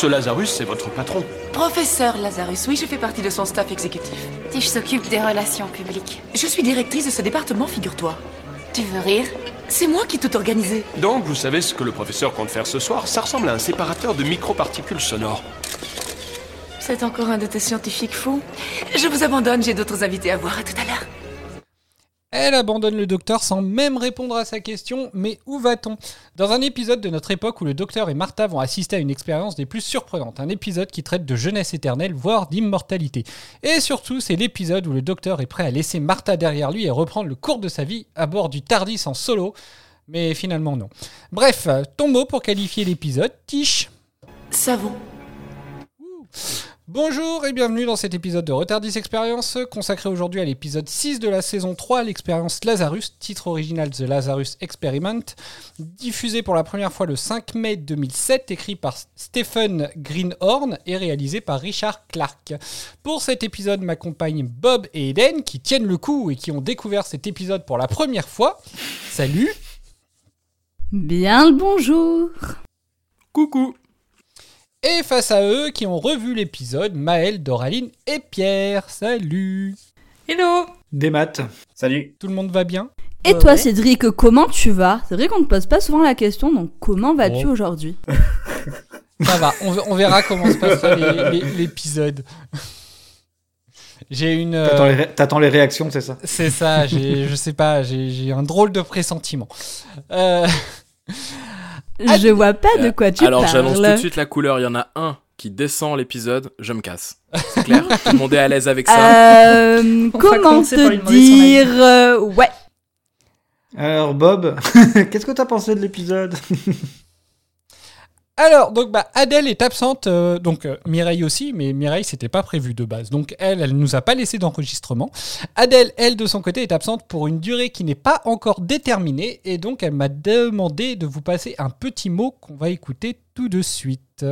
ce Lazarus, c'est votre patron Professeur Lazarus, oui, je fais partie de son staff exécutif. Tish s'occupe des relations publiques. Je suis directrice de ce département, figure-toi. Tu veux rire? C'est moi qui tout organisé. Donc, vous savez ce que le professeur compte faire ce soir? Ça ressemble à un séparateur de microparticules sonores. C'est encore un de tes scientifiques fous? Je vous abandonne, j'ai d'autres invités à voir. À tout à l'heure. Elle abandonne le docteur sans même répondre à sa question, mais où va-t-on? Dans un épisode de notre époque où le docteur et Martha vont assister à une expérience des plus surprenantes, un épisode qui traite de jeunesse éternelle, voire d'immortalité. Et surtout, c'est l'épisode où le docteur est prêt à laisser Martha derrière lui et reprendre le cours de sa vie à bord du Tardis en solo. Mais finalement non. Bref, ton mot pour qualifier l'épisode, Tish? Savon. Bonjour et bienvenue dans cet épisode de Retardis Experience consacré aujourd'hui à l'épisode 6 de la saison 3, l'expérience Lazarus, titre original The Lazarus Experiment, diffusé pour la première fois le 5 mai 2007, écrit par Stephen Greenhorn et réalisé par Richard Clark. Pour cet épisode m'accompagnent Bob et Eden qui tiennent le coup et qui ont découvert cet épisode pour la première fois. Salut Bien le bonjour Coucou Et face à eux qui ont revu l'épisode, Maël, Doraline et Pierre. Salut Hello Des maths. Salut. Tout le monde va bien? Et toi ouais. Cédric, comment tu vas? C'est vrai qu'on ne pose pas souvent la question, donc comment vas-tu Bon. aujourd'hui? Ça va, on, ve- on verra comment se passera les- les- l'épisode. J'ai une. euh, T'attends les, ré- t'attends les réactions, c'est ça? C'est ça, j'ai- je sais pas, j'ai j'ai un drôle de pressentiment. Euh, Je vois pas de quoi tu Alors j'annonce tout de parles. suite la couleur, il y en a un qui descend l'épisode, je me casse. C'est clair, tout le monde est à l'aise avec ça. Euh, comment te dire euh, Ouais. Alors, Bob, qu'est-ce que t'as pensé de l'épisode? alors, donc, bah, Adèle est absente, euh, donc euh, Mireille aussi, mais Mireille, c'était pas prévu de base. Donc, elle, elle nous a pas laissé d'enregistrement. Adèle, elle, de son côté, est absente pour une durée qui n'est pas encore déterminée, et donc elle m'a demandé de vous passer un petit mot qu'on va écouter tout de suite.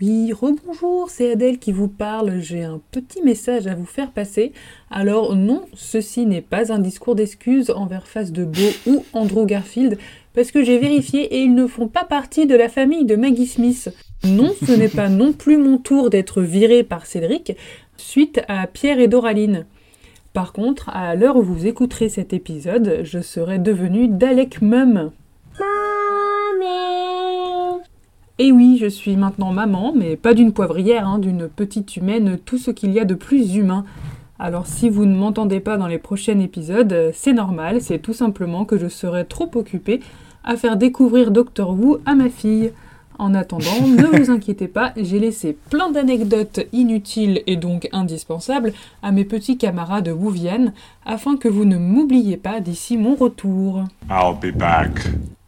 Oui, rebonjour, c'est Adèle qui vous parle. J'ai un petit message à vous faire passer. Alors non, ceci n'est pas un discours d'excuses envers Face de Beau ou Andrew Garfield, parce que j'ai vérifié et ils ne font pas partie de la famille de Maggie Smith. Non, ce n'est pas non plus mon tour d'être viré par Cédric suite à Pierre et Doraline. Par contre, à l'heure où vous écouterez cet épisode, je serai devenue Dalek Mum. Et oui, je suis maintenant maman, mais pas d'une poivrière, hein, d'une petite humaine, tout ce qu'il y a de plus humain. Alors si vous ne m'entendez pas dans les prochains épisodes, c'est normal, c'est tout simplement que je serai trop occupée à faire découvrir Doctor Who à ma fille. En attendant, ne vous inquiétez pas, j'ai laissé plein d'anecdotes inutiles et donc indispensables à mes petits camarades Wouvian afin que vous ne m'oubliez pas d'ici mon retour. I'll be back.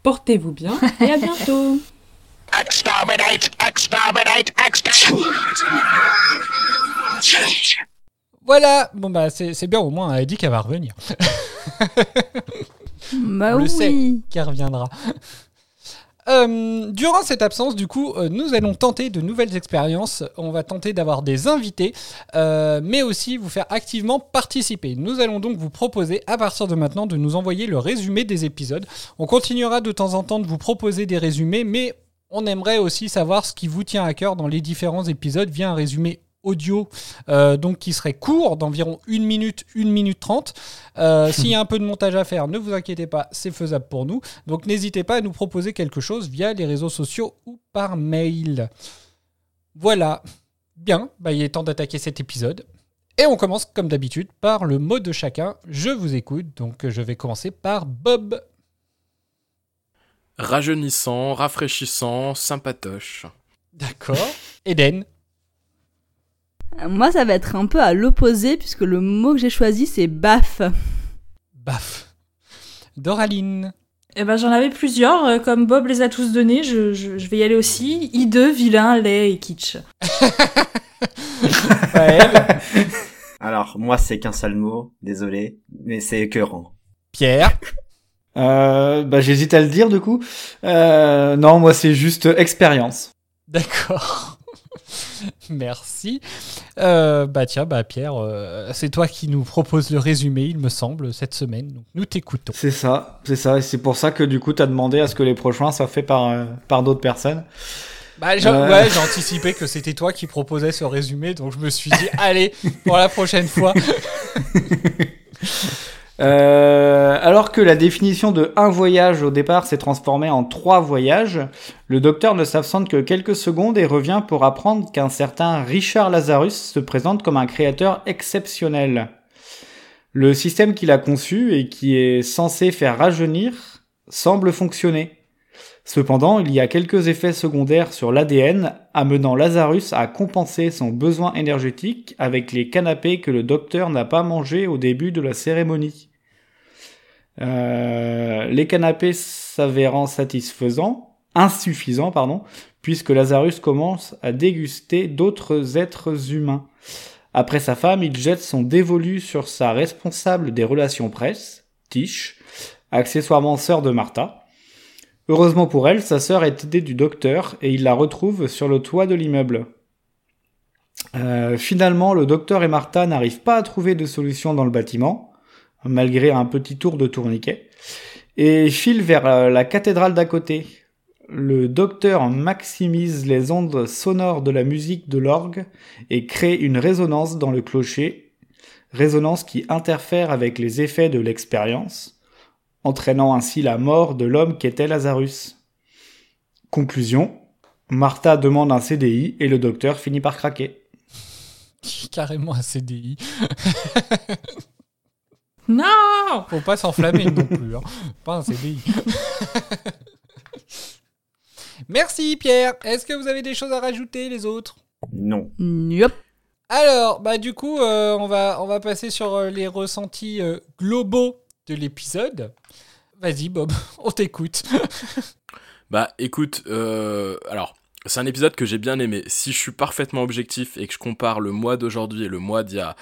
Portez-vous bien et à bientôt Exterminate! Exterminate! Exterminate! Voilà, bon bah c'est c'est bien, au moins elle dit qu'elle va revenir, Bah On le sait. oui. qu'elle reviendra. Euh, durant cette absence, du coup, euh, nous allons tenter de nouvelles expériences. On va tenter d'avoir des invités, euh, mais aussi vous faire activement participer. Nous allons donc vous proposer, à partir de maintenant, de nous envoyer le résumé des épisodes. On continuera de temps en temps de vous proposer des résumés, mais on aimerait aussi savoir ce qui vous tient à cœur dans les différents épisodes via un résumé audio, euh, donc qui serait court, d'environ 1 minute, 1 minute 30. Euh, S'il y a un peu de montage à faire, ne vous inquiétez pas, c'est faisable pour nous. Donc n'hésitez pas à nous proposer quelque chose via les réseaux sociaux ou par mail. Voilà. Bien, bah, il est temps d'attaquer cet épisode. Et on commence comme d'habitude par le mot de chacun. Je vous écoute, donc je vais commencer par Bob. Rajeunissant, rafraîchissant, sympatoche. D'accord. Eden. Moi, ça va être un peu à l'opposé, puisque le mot que j'ai choisi, c'est baf. Baf. Doraline. Eh ben, j'en avais plusieurs. euh, Comme Bob les a tous donnés, je, je- je vais y aller aussi. I2, vilain, laid et kitsch. Alors, moi, c'est qu'un seul mot, désolé, mais c'est écœurant. Pierre, Euh, bah, j'hésite à le dire du coup. Euh, non, moi c'est juste expérience. d'accord. Merci. Euh, bah tiens, bah Pierre, euh, c'est toi qui nous propose le résumé, il me semble, cette semaine. Donc nous t'écoutons. C'est ça, c'est ça. Et c'est pour ça que du coup t'as demandé à ce que les prochains soient faits par euh, par d'autres personnes. Bah, j'ai ouais, j'ai anticipé que c'était toi qui proposais ce résumé, donc je me suis dit, allez, pour la prochaine fois. Euh, alors que la définition de un voyage au départ s'est transformée en trois voyages, le docteur ne s'absente que quelques secondes et revient pour apprendre qu'un certain Richard Lazarus se présente comme un créateur exceptionnel. Le système qu'il a conçu et qui est censé faire rajeunir semble fonctionner. Cependant, il y a quelques effets secondaires sur l'ADN amenant Lazarus à compenser son besoin énergétique avec les canapés que le docteur n'a pas mangés au début de la cérémonie. Euh, les canapés s'avérant satisfaisants, insuffisants, pardon, puisque Lazarus commence à déguster d'autres êtres humains. Après sa femme, il jette son dévolu sur sa responsable des relations presse, Tish, accessoirement sœur de Martha. Heureusement pour elle, sa sœur est aidée du docteur et il la retrouve sur le toit de l'immeuble. Euh, finalement, le docteur et Martha n'arrivent pas à trouver de solution dans le bâtiment, malgré un petit tour de tourniquet, et filent vers euh, la cathédrale d'à côté. Le docteur maximise les ondes sonores de la musique de l'orgue et crée une résonance dans le clocher, résonance qui interfère avec les effets de l'expérience entraînant ainsi la mort de l'homme qu'était Lazarus. Conclusion, Martha demande un CDI et le docteur finit par craquer. Carrément un CDI. Non Faut pas s'enflammer non plus. Hein. Pas un CDI. Merci Pierre. Est-ce que vous avez des choses à rajouter les autres? Non. Yup. Alors, bah du coup, euh, on, va, on va passer sur euh, les ressentis euh, globaux de l'épisode. Vas-y Bob, on t'écoute. Bah écoute, euh, alors c'est un épisode que j'ai bien aimé. Si je suis parfaitement objectif et que je compare le mois d'aujourd'hui et le mois d'il y a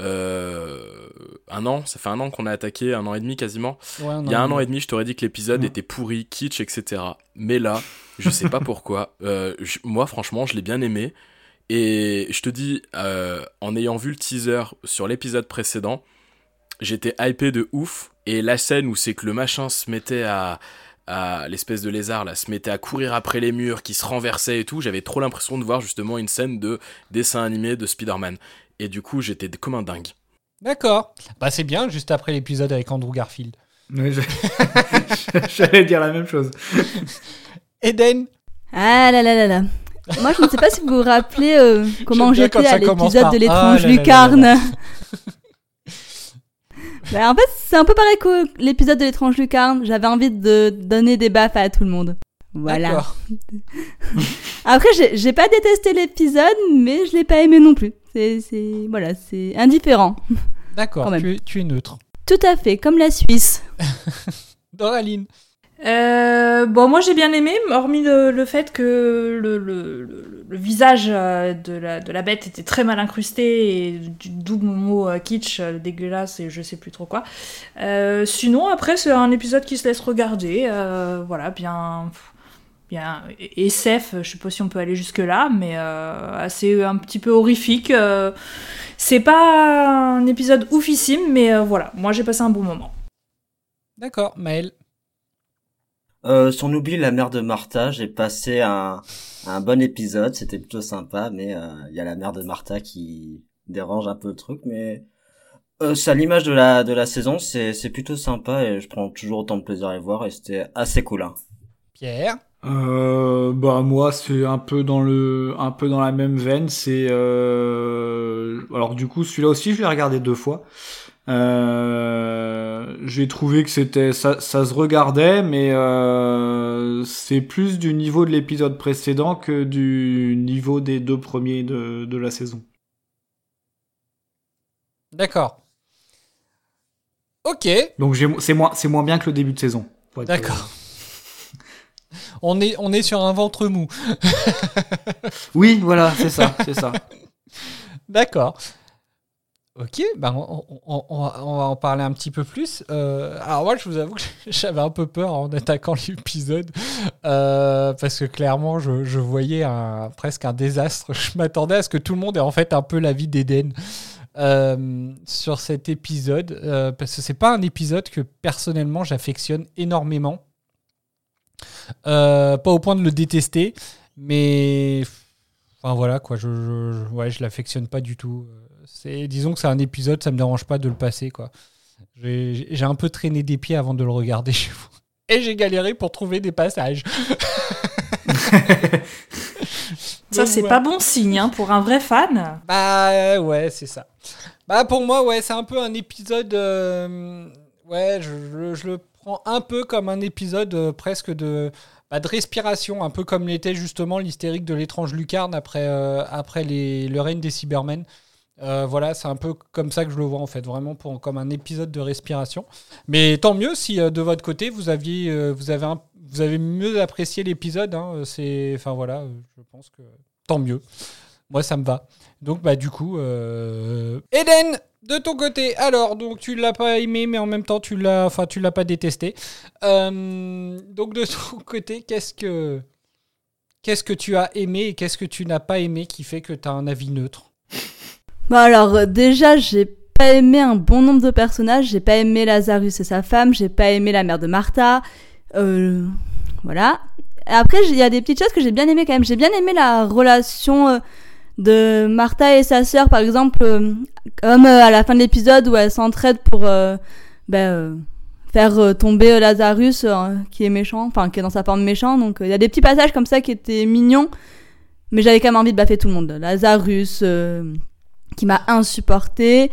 euh, un an, ça fait un an qu'on a attaqué, un an et demi quasiment. Ouais, Il y a un an et demi, je t'aurais dit que l'épisode était pourri, kitsch, etc. Mais là, je sais pas pourquoi. euh, je- moi, franchement, je l'ai bien aimé. Et je te dis, euh, en ayant vu le teaser sur l'épisode précédent, j'étais hypé de ouf. Et la scène où c'est que le machin se mettait à, à l'espèce de lézard là, se mettait à courir après les murs, qui se renversait et tout, j'avais trop l'impression de voir justement une scène de dessin animé de Spider-Man. Et du coup, j'étais comme un dingue. D'accord. Bah c'est bien, juste après l'épisode avec Andrew Garfield. Oui, J'allais dire la même chose. Eden Ah là là là là. Moi, je ne sais pas si vous vous rappelez euh, comment j'étais à l'épisode de Ah l'étrange là là là lucarne. là Bah, en fait, c'est un peu pareil que l'épisode de l'étrange lucarne. J'avais envie de donner des baffes à tout le monde. Voilà. D'accord. Après, j'ai pas détesté l'épisode, mais je l'ai pas aimé non plus. C'est, voilà, c'est indifférent. D'accord, tu tu es neutre. Tout à fait, comme la Suisse. Doraline Euh, bon, moi j'ai bien aimé, hormis le, le fait que le, le, le- visage euh, de la, de la bête était très mal incrusté et du double mot euh, kitsch, dégueulasse et je sais plus trop quoi. Euh, sinon, après, c'est un épisode qui se laisse regarder, voilà, bien. Bien, SF, je sais pas si on peut aller jusque-là, mais euh, assez un petit peu horrifique. c'est pas un épisode oufissime, mais voilà, moi j'ai passé un bon moment. D'accord, Maël. Euh, si on oublie la mère de Martha, j'ai passé un, un bon épisode, c'était plutôt sympa, mais euh, il y a la mère de Martha qui dérange un peu le truc, mais euh, c'est à l'image de la de la saison, c'est c'est plutôt sympa et je prends toujours autant de plaisir à les voir et c'était assez cool. Hein. Pierre? Euh, bah moi c'est un peu dans le un peu dans la même veine c'est euh... alors du coup celui-là aussi je l'ai regardé deux fois euh... j'ai trouvé que c'était ça, ça se regardait mais euh... c'est plus du niveau de l'épisode précédent que du niveau des deux premiers de, de la saison D'accord. Ok. donc c'est moins c'est moins bien que le début de saison D'accord. On est, on est sur un ventre mou. Oui, voilà, c'est ça, c'est ça. D'accord. Ok, ben on, va, en parler un petit peu plus. Euh, alors moi, je vous avoue que j'avais un peu peur en attaquant l'épisode euh, parce que clairement, je, voyais un, presque un désastre. Je m'attendais à ce que tout le monde ait en fait un peu la vie d'Eden euh, sur cet épisode euh, parce que c'est pas un épisode que personnellement j'affectionne énormément. Pas au point de le détester, mais enfin voilà quoi, je, je, je- ouais, je l'affectionne pas du tout. C'est, disons que c'est un épisode, ça me dérange pas de le passer quoi. J'ai, j'ai un peu traîné des pieds avant de le regarder chez vous. Et j'ai galéré pour trouver des passages. Ça, c'est ouais. pas bon signe hein, pour un vrai fan. Bah ouais, c'est ça. Bah pour moi, ouais, c'est un peu un épisode. euh, ouais, je, je- je le prends un peu comme un épisode euh, presque de, bah, de respiration, un peu comme l'était justement l'hystérique de l'étrange lucarne après, euh, après les, le règne des Cybermen. Euh, voilà, c'est un peu comme ça que je le vois en fait, vraiment pour, comme un épisode de respiration. Mais tant mieux si euh, de votre côté vous aviez, euh, vous avez, vous avez mieux apprécié l'épisode. hein, c'est, enfin voilà, je pense que tant mieux. Moi, ça me va. Donc, bah, du coup. Eden, de ton côté, alors, donc, tu l'as pas aimé, mais en même temps, tu l'as, enfin, tu l'as pas détesté. Donc, de ton côté, qu'est-ce que, qu'est-ce que tu as aimé et qu'est-ce que tu n'as pas aimé qui fait que tu as un avis neutre? Bon alors euh, déjà j'ai pas aimé un bon nombre de personnages, j'ai pas aimé Lazarus et sa femme, j'ai pas aimé la mère de Martha, euh, voilà. Après il y a des petites choses que j'ai bien aimé quand même, j'ai bien aimé la relation euh, de Martha et sa sœur par exemple, euh, comme à la fin de l'épisode où elles s'entraident pour euh, ben, faire tomber Lazarus qui est méchant, enfin qui est dans sa forme méchant, donc il y a des petits passages comme ça qui étaient mignons, mais j'avais quand même envie de baffer tout le monde. Lazarus... euh, qui m'a insupporté.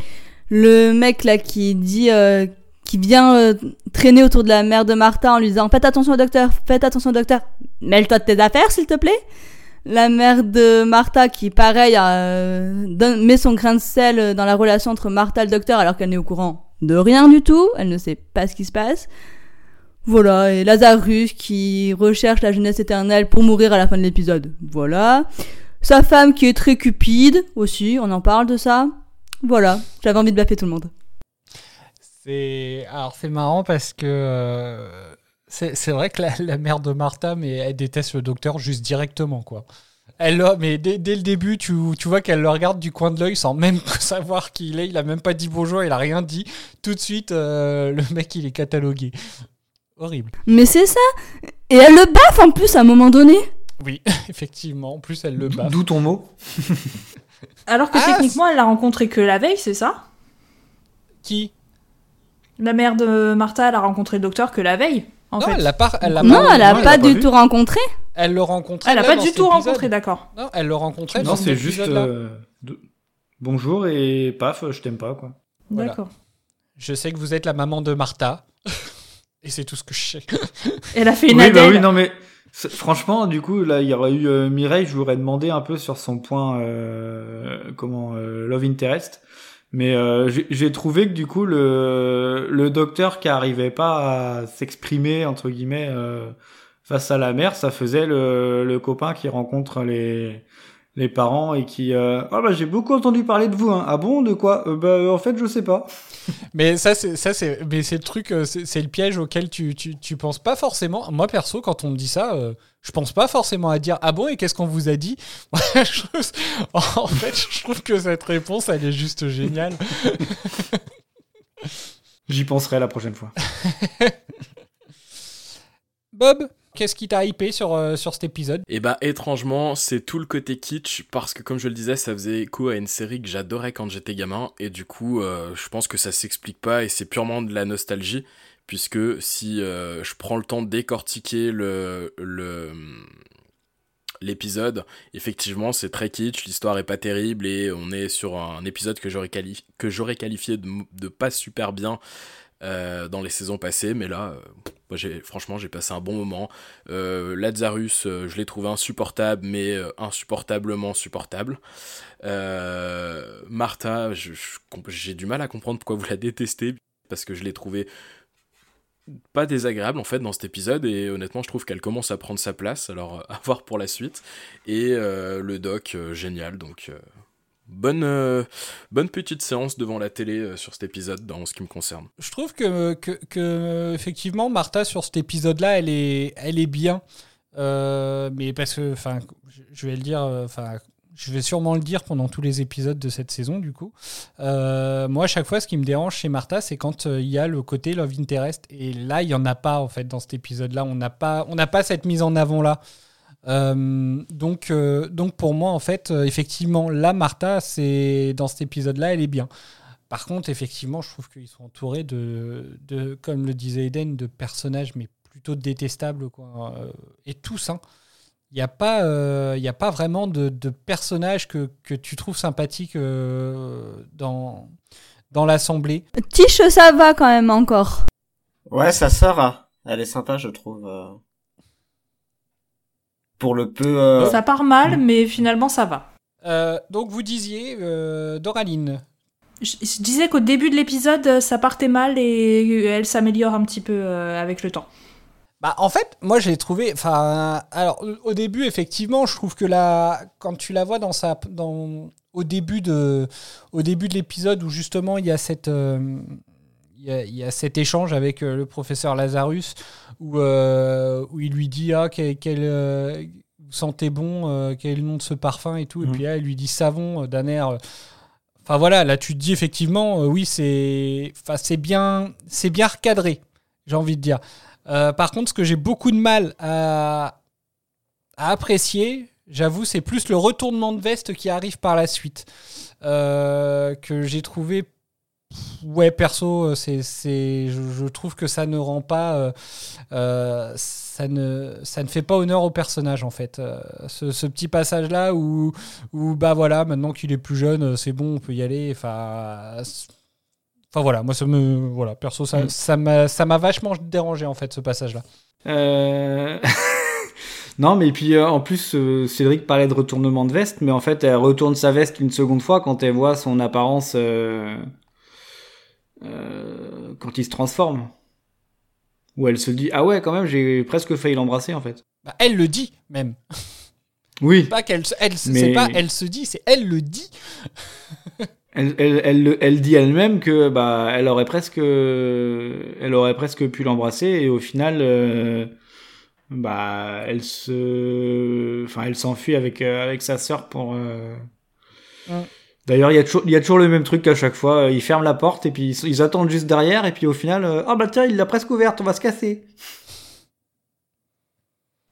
Le mec là qui dit, euh, qui vient euh, traîner autour de la mère de Martha en lui disant faites attention au docteur, faites attention au docteur, mêle-toi de tes affaires s'il te plaît. La mère de Martha qui pareil euh, met son grain de sel dans la relation entre Martha et le docteur alors qu'elle n'est au courant de rien du tout, elle ne sait pas ce qui se passe. Voilà, et Lazarus qui recherche la jeunesse éternelle pour mourir à la fin de l'épisode. Voilà. Sa femme qui est très cupide aussi, on en parle de ça. Voilà, j'avais envie de baffer tout le monde. C'est alors c'est marrant parce que euh, c'est c'est vrai que la, la mère de Martha, mais elle déteste le docteur juste directement quoi. Elle le- mais dès, dès le début, tu, tu vois qu'elle le regarde du coin de l'œil sans même savoir qui il est. Il a même pas dit bonjour, il a rien dit. Tout de suite, euh, le mec il est catalogué. Horrible. Mais c'est ça Et elle le baffe en plus à un moment donné Oui, effectivement. En plus, elle le baffe. D'où ton mot Alors que Ah, techniquement, elle l'a rencontré que la veille, c'est ça? Qui? La mère de Martha, elle a rencontré le docteur que la veille, en Non, fait. elle l'a pas. Elle l'a Non, pas- elle a non, pas l'a du tout rencontré. Elle le rencontrait. Elle a là, pas du tout épisode. rencontré, d'accord. Non, elle le rencontrait. Non, dans c'est juste euh, de- bonjour et paf, je t'aime pas quoi. Voilà. D'accord. Je sais que vous êtes la maman de Martha. Et c'est tout ce que je sais. Elle a fait une Oui, bah oui, non mais franchement, du coup, là, il y aurait eu euh, Mireille, je vous aurais demandé un peu sur son point, euh, comment, euh, Love Interest. Mais euh, j'ai- trouvé que du coup, le, le docteur qui arrivait pas à s'exprimer, entre guillemets, euh, face à la mère, ça faisait le, le copain qui rencontre les, les parents et qui... Euh, ah bah j'ai beaucoup entendu parler de vous, hein. Ah bon, de quoi? Bah en fait, je sais pas. Mais ça, c'est ça, c'est, mais c'est le truc, euh, c'est, le piège auquel tu, tu, tu penses pas forcément. Moi perso, quand on me dit ça, euh, je pense pas forcément à dire ah bon et qu'est-ce qu'on vous a dit? En fait, je trouve que cette réponse, elle est juste géniale. J'y penserai la prochaine fois. Bob, qu'est-ce qui t'a hypé sur, euh, cet épisode? Et bah étrangement, c'est tout le côté kitsch parce que comme je le disais, ça faisait écho à une série que j'adorais quand j'étais gamin et du coup, euh, je pense que ça s'explique pas et c'est purement de la nostalgie puisque si euh, je prends le temps de décortiquer le le l'épisode, effectivement, c'est très kitsch, l'histoire est pas terrible et on est sur un épisode que j'aurais qualifié que j'aurais qualifié de, de pas super bien euh, dans les saisons passées, mais là, euh, franchement, j'ai passé un bon moment. Euh, Lazarus, je l'ai trouvé insupportable, mais insupportablement supportable. Martha, j'ai du mal à comprendre pourquoi vous la détestez, parce que je l'ai trouvé pas désagréable en fait dans cet épisode et honnêtement je trouve qu'elle commence à prendre sa place alors à voir pour la suite et le doc génial donc bonne euh, bonne petite séance devant la télé euh, sur cet épisode dans ce qui me concerne Je trouve que, que, effectivement Martha sur cet épisode-là, elle est, elle est bien. Euh, mais parce que, enfin, je- vais le dire, enfin, je vais sûrement le dire pendant tous les épisodes de cette saison, du coup. Moi, à chaque fois, ce qui me dérange chez Martha, c'est quand il y a le côté Love Interest. Et là, il y en a pas, en fait, dans cet épisode-là. On n'a pas, pas cette mise en avant-là. Euh, donc, euh, donc pour moi, en fait, euh, effectivement, là, Martha, c'est dans cet épisode-là, elle est bien. Par contre, effectivement, je trouve qu'ils sont entourés de, de, comme le disait Eden, de personnages, mais plutôt détestables, quoi. Euh, et tous, hein. Il n'y a, pas, euh, il y a pas vraiment de, de personnages que, que tu trouves sympathiques euh, dans, dans l'assemblée. Tiche, ça va quand même encore. Ouais, sa sœur, elle est sympa, je trouve. Pour le peu. euh, Ça part mal, mais finalement ça va. Euh, donc, vous disiez, euh, Doraline. Je, je disais qu'au début de l'épisode, ça partait mal et elle s'améliore un petit peu euh, avec le temps. Bah, en fait, moi j'ai trouvé. Enfin, alors au début, effectivement, je trouve que là, quand tu la vois dans sa, dans, au début de, au début de l'épisode où justement il y a cette, euh, y a, il y a cet échange avec euh, le professeur Lazarus où, euh, où il lui dit ah quel, quel, euh, vous sentez bon, quel est le nom de ce parfum et tout, et Mhm. puis là elle lui dit savon d'un air. Enfin voilà, là tu te dis effectivement, euh, oui c'est, enfin c'est bien, bien recadré, j'ai envie de dire. Euh, par contre, ce que j'ai beaucoup de mal à, à apprécier, j'avoue, c'est plus le retournement de veste qui arrive par la suite. Euh, que j'ai trouvé. Ouais, perso, c'est, c'est, je, je trouve que ça ne rend pas. euh, euh, ça, ne, ça ne fait pas honneur au personnage, en fait. Euh, ce, ce petit passage-là où, où, bah voilà, maintenant qu'il est plus jeune, euh, c'est bon, on peut y aller. Enfin. Enfin voilà, moi ça me voilà perso ça Mm. ça m'a ça m'a vachement dérangé en fait ce passage là. Euh, non, mais puis euh, en plus, euh, Cédric parlait de retournement de veste, mais en fait, elle retourne sa veste une seconde fois quand elle voit son apparence euh, euh, quand il se transforme. Où elle se dit ah ouais quand même j'ai presque failli l'embrasser en fait. Bah, elle le dit même. Oui. Pas qu'elle elle Mais- c'est pas elle se dit, c'est elle le dit. Elle, elle, elle, le- elle dit elle-même que bah elle aurait presque elle aurait presque pu l'embrasser et au final euh, bah elle se enfin elle s'enfuit avec euh, avec sa sœur pour euh, Ouais. D'ailleurs, il y a toujours il y a toujours le même truc à chaque fois, ils ferment la porte et puis ils, ils attendent juste derrière et puis au final euh, ah bah tiens, il l'a presque ouverte, on va se casser.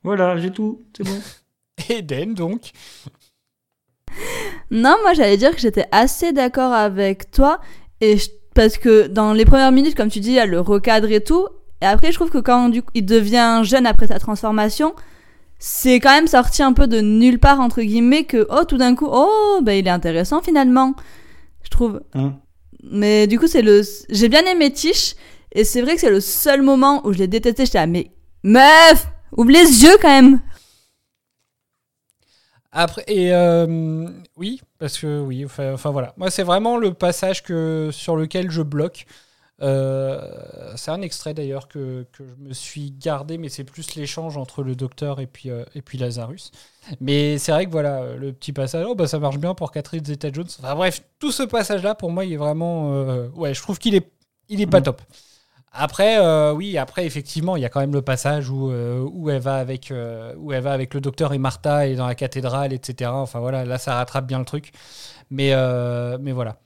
Voilà, j'ai tout, c'est bon. Eden donc. Non, moi j'allais dire que j'étais assez d'accord avec toi et je- parce que dans les premières minutes, comme tu dis, il y a le recadre et tout. Et après, je trouve que quand du coup, il devient jeune après sa transformation, c'est quand même sorti un peu de nulle part entre guillemets que oh tout d'un coup oh bah il est intéressant finalement. Je trouve. Hein. Mais du coup, c'est le j'ai bien aimé Tish et c'est vrai que c'est le seul moment où je l'ai détesté. J'étais là mais meuf, ouvre les yeux quand même. Après et euh, oui parce que oui enfin, enfin, voilà moi c'est vraiment le passage que sur lequel je bloque. Euh, c'est un extrait d'ailleurs que, que je me suis gardé, mais c'est plus l'échange entre le docteur et puis, euh, et puis Lazarus. Mais c'est vrai que voilà, le petit passage, oh bah ça marche bien pour Catherine Zeta-Jones. Enfin bref, tout ce passage-là, pour moi, il est vraiment. euh, ouais, je trouve qu'il est, il est pas top. Après, oui, après, effectivement, il y a quand même le passage où, où, elle va avec, où elle va avec le docteur et Martha et dans la cathédrale, etc. Enfin voilà, là, ça rattrape bien le truc. Mais, mais voilà.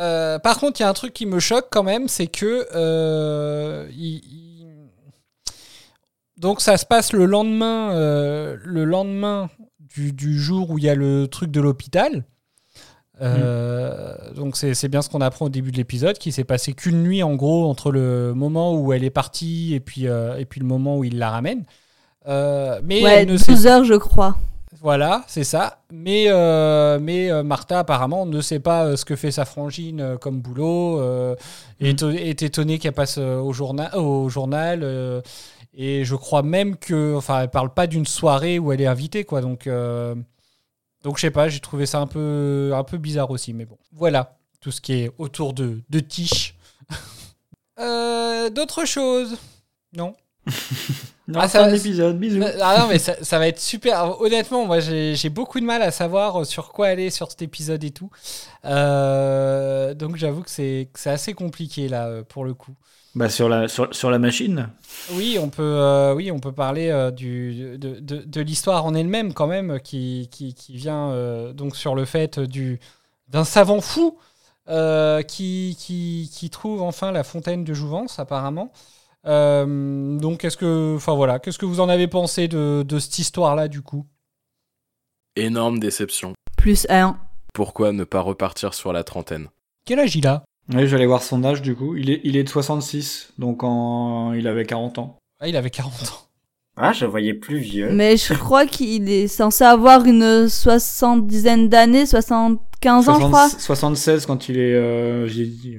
Euh, par contre, il y a un truc qui me choque quand même, c'est que euh, il- il- donc ça se passe le lendemain, euh, le lendemain du, du jour où il y a le truc de l'hôpital. Euh, Donc c'est bien ce qu'on apprend au début de l'épisode, qui s'est passé qu'une nuit en gros entre le moment où elle est partie et puis euh, et puis le moment où il la ramène. Euh, mais ouais, elle ne sait 12 heures je crois. Voilà, c'est ça. Mais, euh, mais euh, Martha, apparemment, ne sait pas euh, ce que fait sa frangine comme boulot, euh, est, est étonnée qu'elle passe au journal. Au journal et je crois même que. Enfin, elle parle pas d'une soirée où elle est invitée, quoi. Donc, donc je sais pas, j'ai trouvé ça un peu, un peu bizarre aussi. Mais bon, voilà, tout ce qui est autour de, de Tish. Euh, D'autres choses? Non? Non, Ah, fin ça- de l'épisode, bisous. Ah non, mais ça, ça va être super. Honnêtement, moi, j'ai beaucoup de mal à savoir sur quoi aller sur cet épisode et tout. Euh, donc, j'avoue que c'est que c'est assez compliqué là euh, pour le coup. Bah, sur la, sur, sur la machine. Oui, on peut, euh, oui, on peut parler euh, du, de, de, de l'histoire en elle-même quand même, qui, qui, qui vient euh, donc sur le fait du d'un savant fou euh, qui, qui, qui trouve enfin la fontaine de Jouvence apparemment. Euh, donc, qu'est-ce que, enfin voilà, qu'est-ce que vous en avez pensé de, de cette histoire-là du coup? Énorme déception. Plus 1. Pourquoi ne pas repartir sur la trentaine? Quel âge il a? Oui, j'allais voir son âge du coup. Il est, il est de 66, donc en... il avait 40 ans. ah, Il avait 40 ans. Ah, je voyais plus vieux. Mais je crois qu'il est censé avoir une soixante-dizaine d'années, 75 ans, je crois. 76 quand il est. euh, J'ai dit.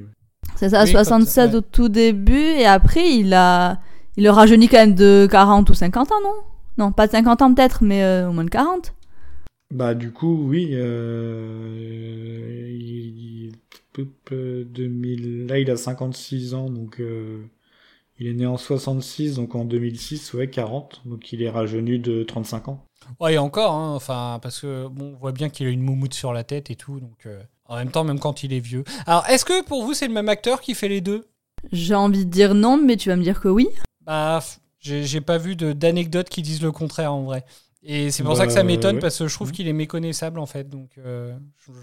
C'est ça, Oui, quand- 76 ouais. au tout début, et après, il a, il a rajeuni quand même de 40 ou 50 ans, non? Non, pas de 50 ans peut-être, mais euh, au moins de 40. Bah, du coup, oui. Euh... Il... Poup, 2000... Là, il a 56 ans, donc. euh, Il est né en 66, donc en 2006, ouais, 40. Donc il est rajeuni de 35 ans. Ouais, et encore, hein, enfin, parce que bon, on voit bien qu'il a une moumoute sur la tête et tout, donc euh, en même temps, même quand il est vieux. Alors, est-ce que pour vous, c'est le même acteur qui fait les deux? J'ai envie de dire non, mais tu vas me dire que oui. Bah, j'ai pas vu de- d'anecdotes qui disent le contraire en vrai. Et c'est pour Bah, ça que ça m'étonne ouais. parce que je trouve qu'il est méconnaissable en fait. Donc, euh,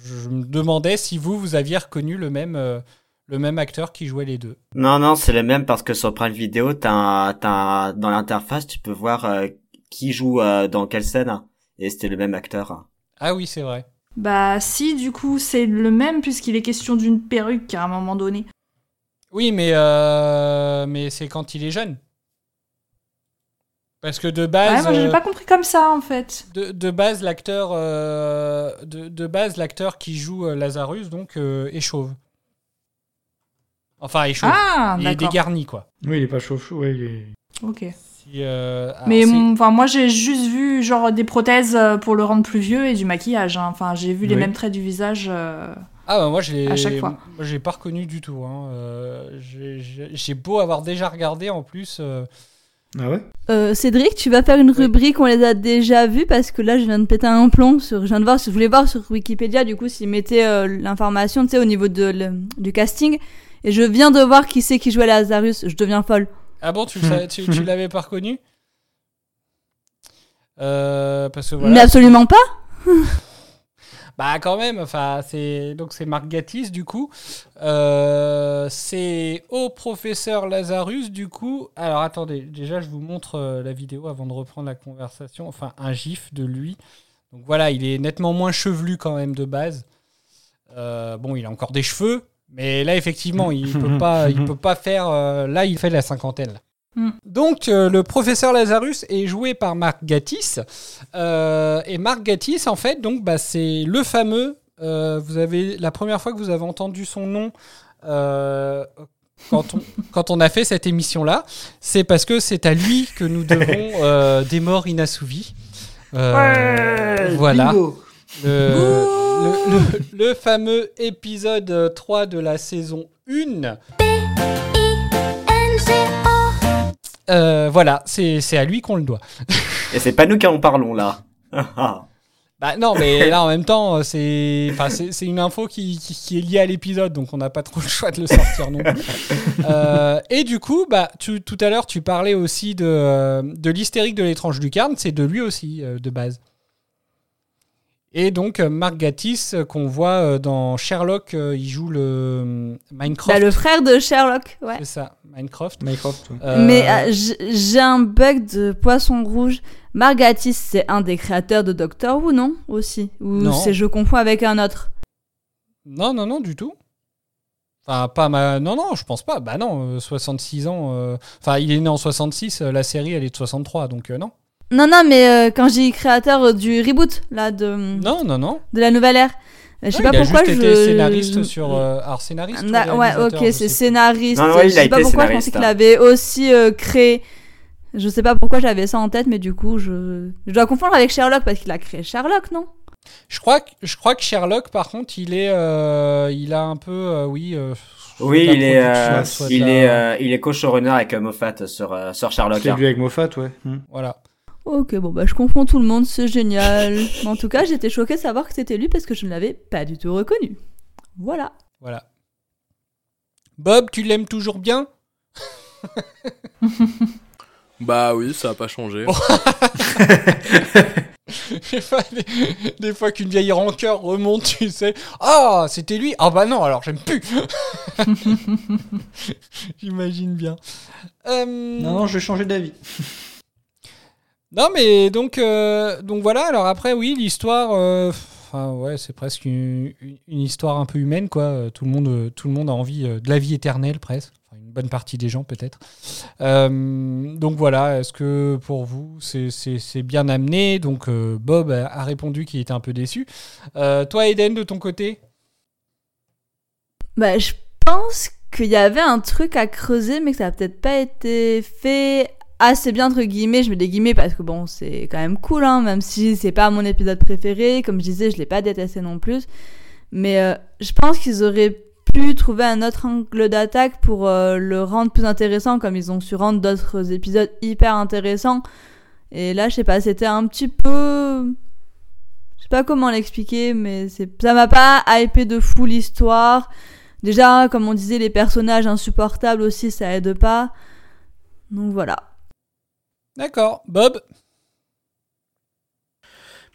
je, je me demandais si vous, vous aviez reconnu le même, euh, le même acteur qui jouait les deux. Non, non, c'est le même parce que sur Prime Video, t'as un- dans l'interface, tu peux voir euh, qui joue euh, dans quelle scène. Et c'était le même acteur. Ah oui, c'est vrai. Bah si, du coup, c'est le même puisqu'il est question d'une perruque à un moment donné. Oui, mais, euh, mais c'est quand il est jeune. Parce que de Ouais, base. moi, je l'ai euh, pas compris comme ça, en fait. De, de base, l'acteur euh, de, de base, l'acteur qui joue Lazarus donc euh, est chauve. Enfin, est chauve. Ah, il est dégarni quoi. Oui, il est pas chaud, chaud, ouais, il est... Ok. Euh, Mais enfin, moi, j'ai juste vu genre des prothèses euh, pour le rendre plus vieux et du maquillage. hein. Enfin, j'ai vu les mêmes traits du visage. euh, ah bah moi je l'ai à chaque fois. moi, je l'ai pas reconnu du tout. hein. Euh, j'ai- j'ai j'ai beau avoir déjà regardé en plus. euh, Ah ouais? Euh, Cédric, tu vas faire une rubrique, on les a déjà vus, parce que là, je viens de péter un plomb. Sur, je, viens de voir, je voulais voir sur Wikipédia, du coup, s'ils mettaient euh, l'information, tu sais, au niveau de, le- du casting. Et je viens de voir qui c'est qui jouait Lazarus. Je deviens folle. Ah bon, tu, le savais- tu, tu l'avais pas reconnu? Euh, parce que voilà. Mais absolument pas Bah quand même, enfin c'est donc c'est Marc Gatiss du coup. Euh, c'est au professeur Lazarus du coup. Alors attendez, déjà je vous montre euh, la vidéo avant de reprendre la conversation. Enfin un gif de lui. Donc voilà, il est nettement moins chevelu quand même de base. Euh, bon, il a encore des cheveux, mais là effectivement il peut pas, il peut pas faire. euh, là il fait la cinquantaine. là. Mm. Donc, euh, le professeur Lazarus est joué par Marc Gatiss. Euh, et Marc Gatiss, en fait, donc, bah, c'est le fameux. euh, vous avez la première fois que vous avez entendu son nom euh, quand, on, quand on a fait cette émission-là, c'est parce que c'est à lui que nous devons euh, des morts inassouvis. Euh, Ouais, voilà. bingo. Le, le- le- le fameux épisode 3 de la saison 1. Euh, voilà, c'est c'est à lui qu'on le doit. Et c'est pas nous qui en parlons là. Bah non, mais là en même temps, c'est une info qui, qui, qui est liée à l'épisode, donc on n'a pas trop le choix de le sortir non plus. Euh, et du coup, bah, tu- tout à l'heure, tu parlais aussi de, euh, de l'hystérique de l'étrange lucarne, c'est de lui aussi, euh, de base. Et donc, euh, Mark Gatiss, euh, qu'on voit euh, dans Sherlock, il joue le Minecraft. Bah, le frère de Sherlock, ouais. C'est ça, Minecraft. Minecraft, ouais. Euh, Mais j'ai un bug de poisson rouge. Margatis, c'est un des créateurs de Doctor Who, non Aussi? Ou c'est je confonds avec un autre? Non, non, non, du tout. Enfin, pas ma... Non, non, je pense pas. Bah non, euh, 66 ans. euh, Enfin, il est né en 66, euh, la série, elle est de 63, donc euh, non. Non, non, mais euh, quand j'ai créateur euh, du reboot, là, de, Non, non, non. de la nouvelle ère, je sais Ouais, pas il a pourquoi juste je... été scénariste sur... euh, Alors, scénariste ou Na- ouais, ok, c'est scénariste. Non, ouais, il je sais pas pourquoi, je pensais qu'il avait aussi euh, créé. Je sais pas pourquoi j'avais ça en tête, mais du coup, je, je dois confondre avec Sherlock parce qu'il a créé Sherlock, non? Je crois, que, je crois que Sherlock, par contre, il est, euh, il a un peu, euh, oui, euh, Oui, il est, euh, il la- est, euh, il est co-showrunner avec Moffat sur, euh, sur Sherlock. C'est lui avec Moffat, ouais. Hmm. Voilà. Ok, bon bah je confonds tout le monde, c'est génial. Mais en tout cas, j'étais choquée de savoir que c'était lui parce que je ne l'avais pas du tout reconnu. Voilà. Voilà. Bob, tu l'aimes toujours bien? Bah oui, ça a pas changé. Oh. des fois, des- des fois qu'une vieille rancœur remonte, tu sais. Ah, c'était lui? Ah bah non, alors j'aime plus J'imagine bien. Euh, Non, non, je vais changer d'avis. Non, mais donc, euh, donc voilà. Alors après, oui, l'histoire. euh, Enfin, ouais, c'est presque une, histoire un peu humaine, quoi. Euh, Tout le monde, tout le monde a envie de la vie éternelle, presque. Enfin, une bonne partie des gens, peut-être. Donc voilà. Est-ce que pour vous, c'est- bien amené? Donc Bob a, répondu qu'il était un peu déçu. Toi, Eden, de ton côté? Bah, je pense qu'il y avait un truc à creuser, mais que ça n'a peut-être pas été fait assez bien, entre guillemets. Je mets des guillemets parce que bon, c'est quand même cool, hein, même si c'est pas mon épisode préféré. Comme je disais, je l'ai pas détesté non plus. Mais euh, je pense qu'ils auraient pu trouver un autre angle d'attaque pour euh, le rendre plus intéressant, comme ils ont su rendre d'autres épisodes hyper intéressants. Et là, je sais pas, c'était un petit peu. Je sais pas comment l'expliquer, mais ça m'a pas hypé de fou l'histoire. Déjà, comme on disait, les personnages insupportables aussi, ça aide pas. Donc voilà. D'accord. Bob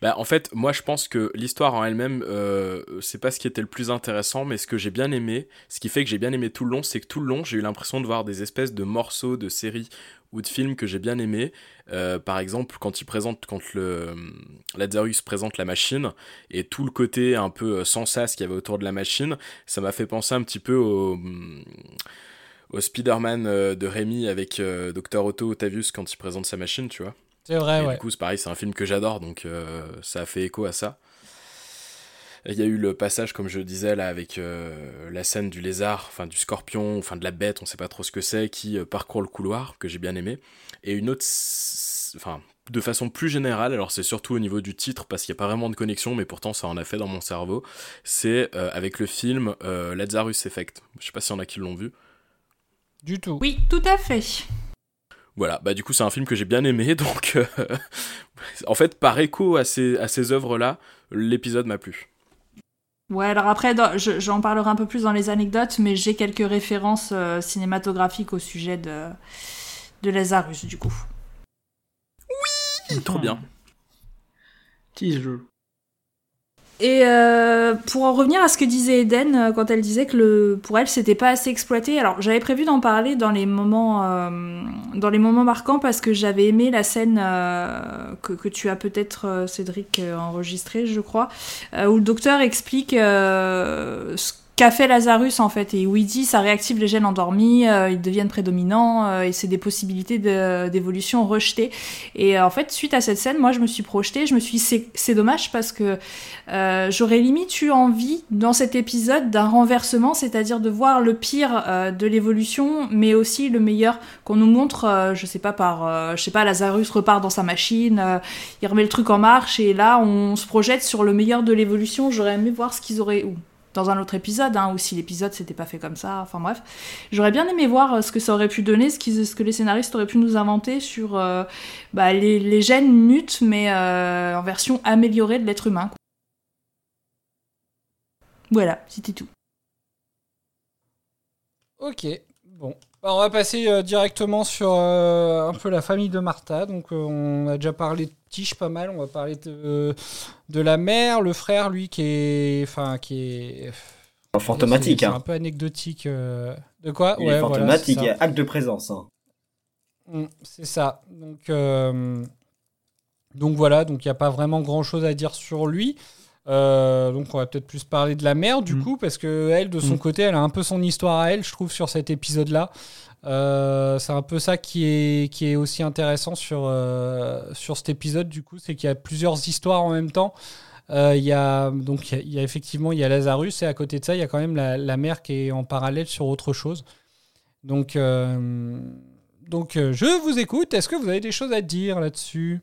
Bah, en fait, moi je pense que l'histoire en elle-même, euh, c'est pas ce qui était le plus intéressant, mais ce que j'ai bien aimé, ce qui fait que j'ai bien aimé tout le long, c'est que tout le long j'ai eu l'impression de voir des espèces de morceaux de séries ou de films que j'ai bien aimé. Euh, par exemple, quand il présente, quand le Lazarus présente la machine et tout le côté un peu euh, sans sas qu'il y avait autour de la machine, ça m'a fait penser un petit peu au au Spider-Man euh, de Rémi avec euh, Dr. Otto Octavius quand il présente sa machine, tu vois. C'est vrai, Et ouais. Du coup, c'est pareil, c'est un film que j'adore, donc euh, ça a fait écho à ça. Il y a eu le passage, comme je disais, là, avec euh, la scène du lézard, enfin du scorpion, enfin de la bête, on sait pas trop ce que c'est, qui euh, parcourt le couloir, que j'ai bien aimé. Et une autre, enfin, de façon plus générale, alors c'est surtout au niveau du titre, parce qu'il n'y a pas vraiment de connexion, mais pourtant ça en a fait dans mon cerveau, c'est euh, avec le film Lazarus Effect. Je sais pas s'il y en a qui l'ont vu. Du tout. Oui, tout à fait. Voilà, bah du coup c'est un film que j'ai bien aimé, donc euh, en fait par écho à ces, à ces œuvres-là, l'épisode m'a plu. Ouais, alors après, j'en parlerai un peu plus dans les anecdotes, mais j'ai quelques références euh, cinématographiques au sujet de, de Lazarus, du coup. Trop bien. Teaser. Et euh, pour en revenir à ce que disait Eden euh, quand elle disait que le, pour elle c'était pas assez exploité, alors j'avais prévu d'en parler dans les moments euh, dans les moments marquants parce que j'avais aimé la scène que, que tu as peut-être Cédric enregistrée je crois où le docteur explique ce qu'a fait Lazarus en fait et où ça réactive les gènes endormis, euh, ils deviennent prédominants euh, et c'est des possibilités d'évolution rejetées. Et euh, en fait suite à cette scène, moi je me suis projetée, je me suis dit c'est- dommage parce que j'aurais limite eu envie dans cet épisode d'un renversement, c'est-à-dire de voir le pire de l'évolution, mais aussi le meilleur qu'on nous montre, je sais pas par, je sais pas, Lazarus repart dans sa machine, il remet le truc en marche et là on se projette sur le meilleur de l'évolution. J'aurais aimé voir ce qu'ils auraient ou dans un autre épisode, hein, ou si l'épisode s'était pas fait comme ça, enfin bref. J'aurais bien aimé voir euh, ce que ça aurait pu donner, ce, ce que les scénaristes auraient pu nous inventer sur euh, bah, les, gènes mutent, mais euh, en version améliorée de l'être humain. Voilà, c'était tout. Ok, bon. Bah, on va passer directement sur un peu la famille de Martha. Donc, on a déjà parlé de Tiche pas mal. On va parler de, de la mère, le frère, lui, qui est. Enfin, qui est. Fantomatique, hein. un peu anecdotique. euh, De quoi Il Ouais, est voilà, fantomatique, acte de présence. hein. Mm, C'est ça. Donc, euh, donc voilà, donc il n'y a pas vraiment grand chose à dire sur lui. Euh, donc on va peut-être plus parler de la mère du coup, parce que elle, de son Mm. côté, elle a un peu son histoire à elle, je trouve, sur cet épisode-là. Euh, c'est un peu ça qui est, qui est aussi intéressant sur, euh, sur cet épisode, du coup, c'est qu'il y a plusieurs histoires en même temps. Euh, Il y a donc il y a- il y, a effectivement il y a Lazarus et à côté de ça il y a quand même la, la mère qui est en parallèle sur autre chose. Donc euh, donc je vous écoute. Est-ce que vous avez des choses à dire là-dessus?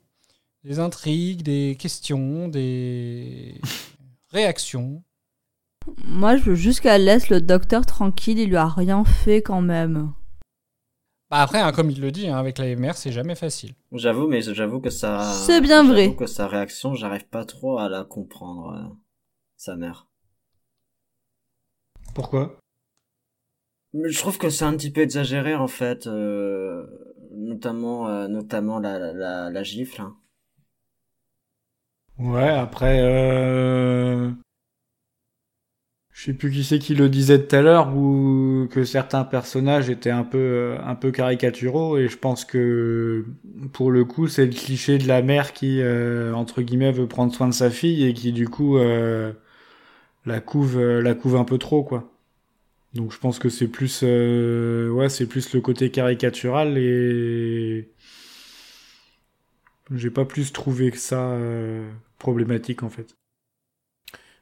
Des intrigues, des questions, des réactions? Moi, je veux juste qu'elle laisse le docteur tranquille, il lui a rien fait quand même. Bah après, hein, comme il le dit, hein, avec la MR, c'est jamais facile. J'avoue, mais j'avoue que ça. C'est bien vrai. Que sa réaction, j'arrive pas trop à la comprendre, euh, sa mère. Pourquoi? Mais je trouve que c'est un petit peu exagéré en fait, euh, notamment euh, notamment la, la, la, la gifle. hein. Ouais, après, euh... je sais plus qui c'est qui le disait tout à l'heure, ou que certains personnages étaient un peu, euh, un peu caricaturaux, et je pense que pour le coup, c'est le cliché de la mère qui, euh, entre guillemets, veut prendre soin de sa fille et qui du coup euh, la couve, la couve un peu trop, quoi. Donc je pense que c'est plus, ouais, c'est plus le côté caricatural et j'ai pas plus trouvé que ça problématique en fait.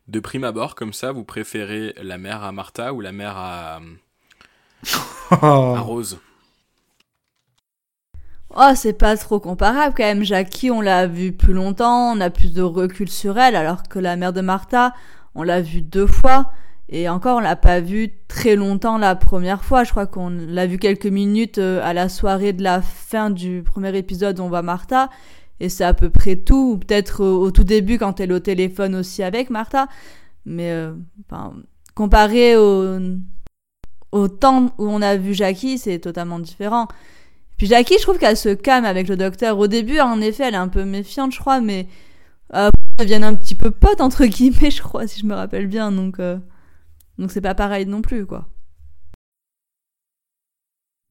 De prime abord, comme ça, vous préférez la mère à Martha ou la mère à, à Rose? Oh, c'est pas trop comparable quand même. Jackie, on l'a vu plus longtemps, on a plus de recul sur elle, alors que la mère de Martha, on l'a vue deux fois. Et encore, on l'a pas vue très longtemps la première fois. Je crois qu'on l'a vue quelques minutes euh, à la soirée de la fin du premier épisode où on voit Martha. Et c'est à peu près tout. Ou peut-être au, au tout début quand elle est au téléphone aussi avec Martha. Mais euh, comparé au, au temps où on a vu Jackie, c'est totalement différent. Puis Jackie, je trouve qu'elle se calme avec le docteur. Au début, en effet, elle est un peu méfiante, je crois, mais euh, ils deviennent un petit peu potes, entre guillemets, je crois, si je me rappelle bien. Donc, euh, donc c'est pas pareil non plus, quoi.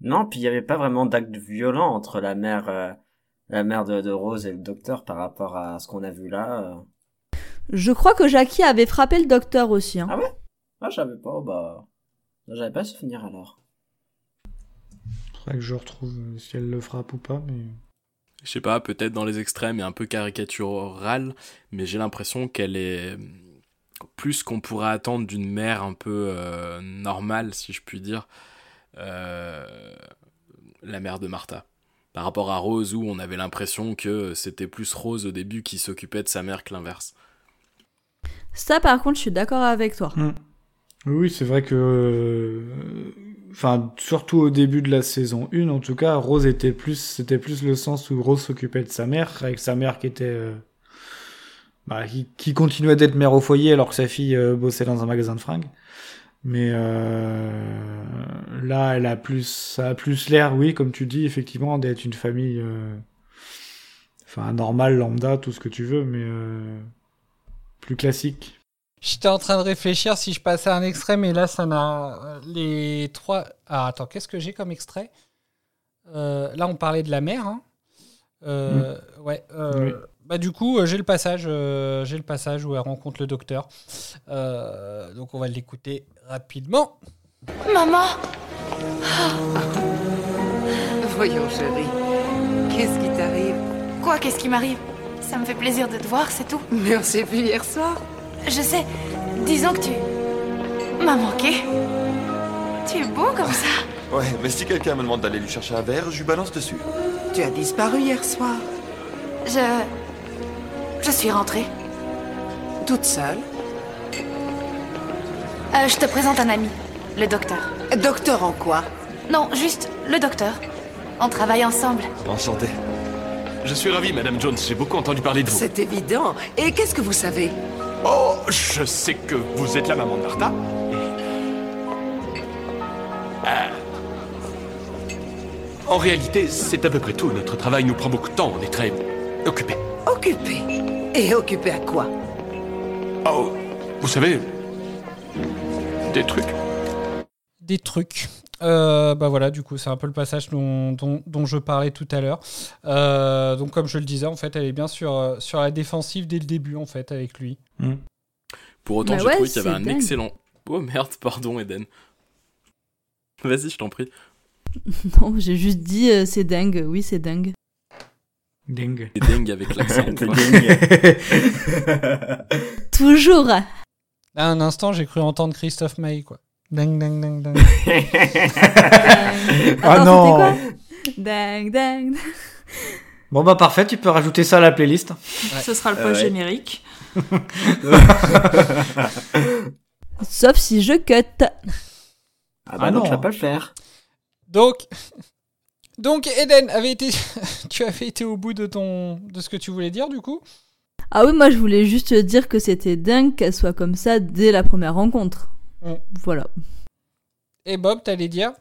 Non, puis il y avait pas vraiment d'acte violent entre la mère, euh, la mère de, de Rose et le docteur par rapport à ce qu'on a vu là. euh. Je crois que Jackie avait frappé le docteur aussi. Hein. Ah ouais? Ah, j'avais pas, bah, j'avais pas souvenir alors. Faudrait que je retrouve euh, si elle le frappe ou pas, mais. Je sais pas, peut-être dans les extrêmes et un peu caricaturale, mais j'ai l'impression qu'elle est plus qu'on pourrait attendre d'une mère un peu euh, normale, si je puis dire, euh, la mère de Martha. Par rapport à Rose, où on avait l'impression que c'était plus Rose au début qui s'occupait de sa mère que l'inverse. Ça, par contre, je suis d'accord avec toi. Hmm. Oui, c'est vrai que. Enfin, surtout au début de la saison 1, en tout cas, Rose était plus. C'était plus le sens où Rose s'occupait de sa mère, avec sa mère qui était. euh, bah, qui, qui continuait d'être mère au foyer alors que sa fille euh, bossait dans un magasin de fringues. Mais euh, là, elle a plus, ça a plus l'air, oui, comme tu dis, effectivement, d'être une famille, euh, enfin normale, lambda, tout ce que tu veux, mais euh, plus classique. J'étais en train de réfléchir si je passais un extrait, mais là, ça n'a. Les trois. Ah, attends, qu'est-ce que j'ai comme extrait? Euh, Là, on parlait de la mère. hein. Euh, Ouais. euh, Oui. Bah, du coup, euh, j'ai le passage. euh, j'ai le passage où elle rencontre le docteur. Euh, donc, on va l'écouter rapidement. Maman Voyons, chérie. Qu'est-ce qui t'arrive? Quoi, qu'est-ce qui m'arrive? Ça me fait plaisir de te voir, c'est tout. Mais on s'est vu hier soir? Je sais. Disons que tu m'as manqué. Tu es beau comme ça. Ouais, mais si quelqu'un me demande d'aller lui chercher un verre, je lui balance dessus. Tu as disparu hier soir. Je... Je suis rentrée. Toute seule Euh, je te présente un ami, le docteur. Docteur en quoi? Non, juste le docteur. On travaille ensemble. Enchanté. Je suis ravi, Madame Jones. J'ai beaucoup entendu parler de vous. C'est évident. Et qu'est-ce que vous savez? Oh, je sais que vous êtes la maman de Martha. Ah. En réalité, c'est à peu près tout. Notre travail nous prend beaucoup de temps. On est très occupés. Occupé. Et occupé à quoi? Oh, vous savez, des trucs. Des trucs. Euh, bah voilà, du coup, c'est un peu le passage dont, dont, dont je parlais tout à l'heure. Euh, donc, comme je le disais, en fait, elle est bien sur, euh, sur la défensive dès le début, en fait, avec lui. Pour autant, Bah j'ai ouais, trouvé qu'il y avait un dingue. excellent. Oh merde, pardon, Eden. Vas-y, je t'en prie. Non, j'ai juste dit euh, c'est dingue. Oui, c'est dingue. Dingue. C'est dingue avec l'accent. Toujours. À un instant, j'ai cru entendre Christophe Maé, quoi. Ding, ding, ding, ding. Euh, Ah attends, non. Dingue, dingue. Bon bah parfait, tu peux rajouter ça à la playlist. Ce sera le Ah post ouais. générique. Sauf si je cut. Ah bah Ah non, non. tu vas pas le faire. Donc, donc Eden, avait été, tu avais été au bout de ton, de ce que tu voulais dire du coup? Ah oui, moi je voulais juste dire que c'était dingue qu'elle soit comme ça dès la première rencontre. Mm. Voilà. Et Bob, t'allais dire?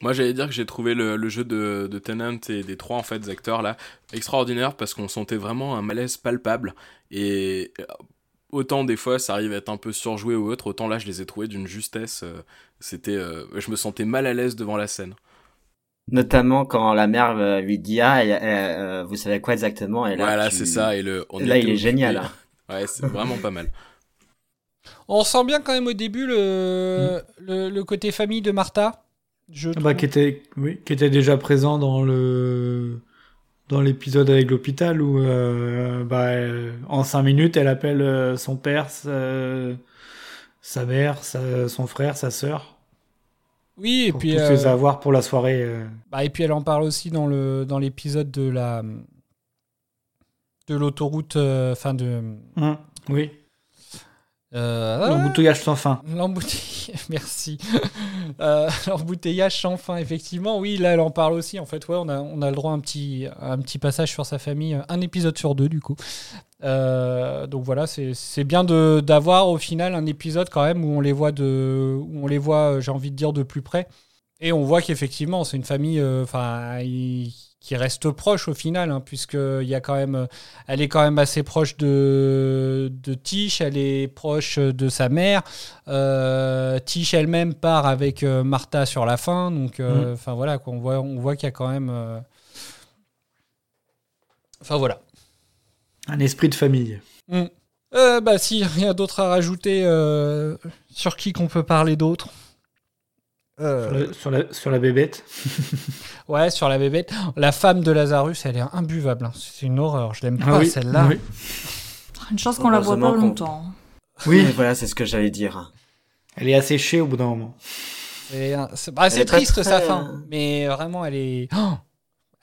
Moi, j'allais dire que j'ai trouvé le, le jeu de, de Tennant et des trois en fait acteurs là extraordinaire parce qu'on sentait vraiment un malaise palpable et autant des fois ça arrive à être un peu surjoué ou autre, autant là je les ai trouvés d'une justesse. euh, C'était, euh, je me sentais mal à l'aise devant la scène. Notamment quand la mère euh, lui dit ah, euh, vous savez quoi exactement? Et là, voilà, tu- c'est ça et le. on là, il est génial. hein. Ouais, c'est vraiment pas mal. On sent bien quand même au début le, le, le côté famille de Martha. Je Bah, qui était, oui, qui était déjà présent dans le dans l'épisode avec l'hôpital où euh, bah, en cinq minutes elle appelle euh, son père, sa, sa mère, sa- son frère, sa sœur Oui, et pour puis tous euh, les avoir pour la soirée. euh. bah, et puis elle en parle aussi dans le dans l'épisode de la de l'autoroute, euh, enfin de Hum, oui. Euh, L'embouteillage sans fin. L'embouteillage, merci. Euh, L'embouteillage sans fin, effectivement. Oui, là, elle en parle aussi. En fait, ouais, on a, on a le droit à un petit, à un petit passage sur sa famille, un épisode sur deux, du coup. Euh, donc voilà, c'est bien d'avoir au final un épisode quand même où on les voit de, où on les voit, euh, j'ai envie de dire de plus près. Et on voit qu'effectivement, c'est une famille, euh, enfin, qui reste proche au final, hein, puisque il y a quand même, euh, elle est quand même assez proche de, de Tish, elle est proche de sa mère. Euh, Tish elle-même part avec euh, Martha sur la fin, donc, euh, Mhm. enfin voilà, quoi, on voit, on voit qu'il y a quand même, euh, enfin voilà. Un esprit de famille. Mm. Bah si rien d'autre à rajouter, sur qui qu'on peut parler d'autre Euh, Sur, la, sur, la, sur la bébête. Ouais, sur la bébête. La femme de Lazarus, elle est imbuvable. hein. C'est une horreur. Je l'aime Ah pas, oui, celle-là. oui. Une chance qu'on la voit pas longtemps. Oui. Mais voilà, c'est ce que j'allais dire. Elle est asséchée au bout d'un moment. C'est c'est- bah, triste très, sa euh, fin. Mais vraiment, elle est. Oh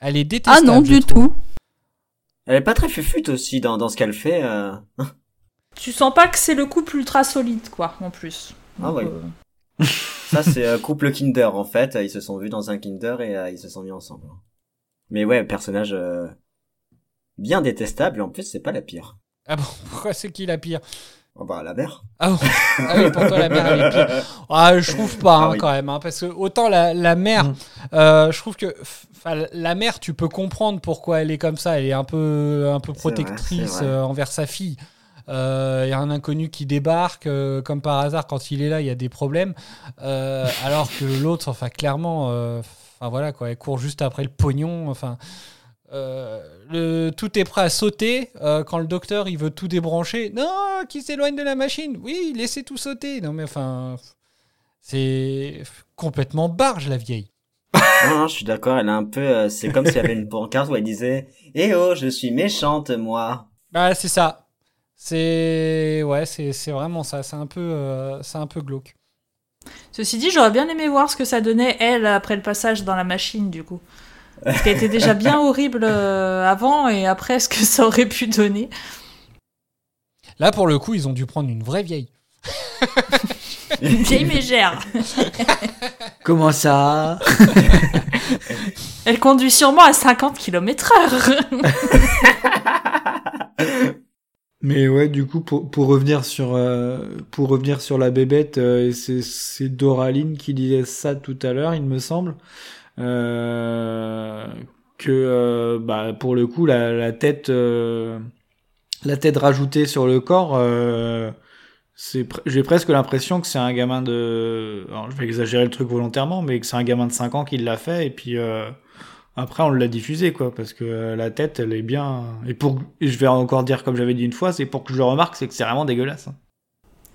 elle est détestable. Ah non, du trouve. tout. Elle est pas très fufute aussi dans, dans ce qu'elle fait. euh. Tu sens pas que c'est le couple ultra solide, quoi, en plus. Ah Donc, ouais. euh, Ça, c'est euh, couple Kinder, en fait. Ils se sont vus dans un Kinder et euh, ils se sont mis ensemble. Mais ouais, personnage euh, bien détestable, et en plus, c'est pas la pire. Ah bon, pourquoi c'est qui la pire? Oh bah, la mère. Ah, bon? Ah oui, pour toi, la mère, elle est pire. Ah, je trouve pas, hein, Ah oui. quand même. hein, parce que autant la, la mère, Mm. euh, je trouve que. enfin, La mère, tu peux comprendre pourquoi elle est comme ça. Elle est un peu, un peu protectrice vrai. euh, envers sa fille. Euh, Il y a un inconnu qui débarque, euh, comme par hasard, quand il est là, il y a des problèmes. Euh, alors que l'autre, enfin, clairement, euh, enfin voilà, quoi, elle court juste après le pognon. Enfin, euh, le, tout est prêt à sauter euh, quand le docteur il veut tout débrancher. Non, qui s'éloigne de la machine. Oui, laissez tout sauter. Non mais enfin, c'est complètement barge la vieille. Non, non, je suis d'accord, elle est un peu... euh, c'est comme s'il y avait une pancarte où elle disait « Eh oh, je suis méchante, moi Bah c'est ça. C'est ouais, c'est c'est vraiment ça. C'est un peu, euh, c'est un peu glauque. Ceci dit, j'aurais bien aimé voir ce que ça donnait, elle, après le passage dans la machine, du coup. Parce qu'elle était déjà bien horrible euh, avant, et après, ce que ça aurait pu donner. Là pour le coup, ils ont dû prendre une vraie vieille. Une vieille mégère. Comment ça? Elle conduit sûrement à 50 km heure. Mais ouais, du coup, pour, pour revenir sur euh, pour revenir sur la bébête, euh, c'est c'est Doraline qui disait ça tout à l'heure, il me semble, euh, que euh, bah pour le coup la, la tête euh, la tête rajoutée sur le corps, euh, c'est j'ai presque l'impression que c'est un gamin de, alors je vais exagérer le truc volontairement, mais que c'est un gamin de 5 ans qui l'a fait et puis après, on l'a diffusé, quoi, parce que euh, la tête, elle est bien. Et pour, je vais encore dire comme j'avais dit une fois, c'est pour que je le remarque, c'est que c'est vraiment dégueulasse. hein.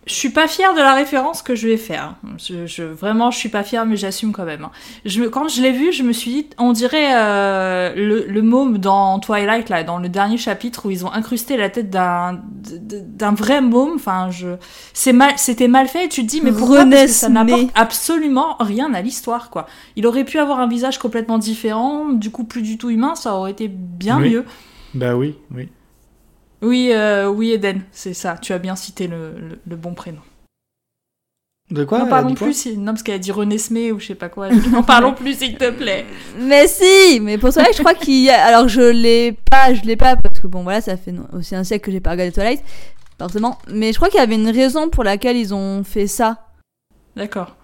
Je suis pas fière de la référence que je vais faire. Je, je- vraiment, je suis pas fière, mais j'assume quand même. Je me, quand je l'ai vu, je me suis dit, on dirait euh, le, le môme dans Twilight, là, dans le dernier chapitre où ils ont incrusté la tête d'un d'un vrai môme. Enfin, je, c'est mal, c'était mal fait. Et tu te dis, mais pourquoi? Parce que ça n'apporte absolument rien à l'histoire, quoi. Il aurait pu avoir un visage complètement différent, du coup plus du tout humain, ça aurait été bien Oui. mieux. Bah oui, oui. Oui, euh, oui, Eden, c'est ça. Tu as bien cité le, le- le bon prénom. De quoi N'en parlons quoi plus, si- non, parce qu'elle a dit Renesmée ou je sais pas quoi. N'en parlons plus, s'il te plaît. Mais si, mais pour Twilight, je crois qu'il y a... Alors, je l'ai pas, je l'ai pas, parce que bon, voilà, ça fait aussi un siècle que j'ai pas regardé Twilight, forcément. Mais je crois qu'il y avait une raison pour laquelle ils ont fait ça. D'accord.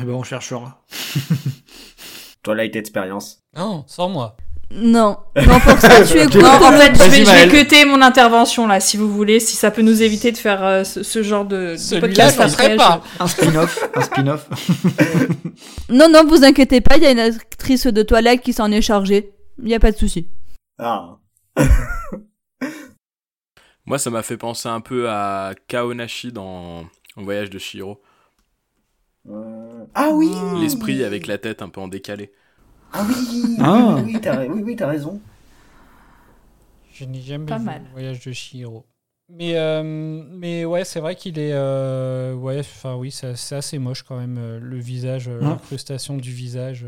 Eh ben, on cherchera. Twilight Experience. Non, sans moi. Non. Non, pour ça, tu écoutes Non, en fait, je vais, je vais cuter mon intervention là, si vous voulez, si ça peut nous éviter de faire euh, ce, ce genre de, podcast je après, pas. Un spin-off. un spin-off. Non, non, vous inquiétez pas, il y a une actrice de Twilight qui s'en est chargée. Il y a pas de souci. Ah. Moi, ça m'a fait penser un peu à Kaonashi dans Voyage de Shiro. Euh, Ah oui L'esprit avec la tête un peu en décalé. Ah oui Ah. Oui, oui, t'as oui, oui, t'as raison. Je n'ai jamais Pas vu mal. le voyage de Shihiro. Mais, euh, mais ouais, c'est vrai qu'il est. euh, ouais, enfin oui, c'est assez moche quand même, euh, le visage, euh, Hein l'incrustation du visage.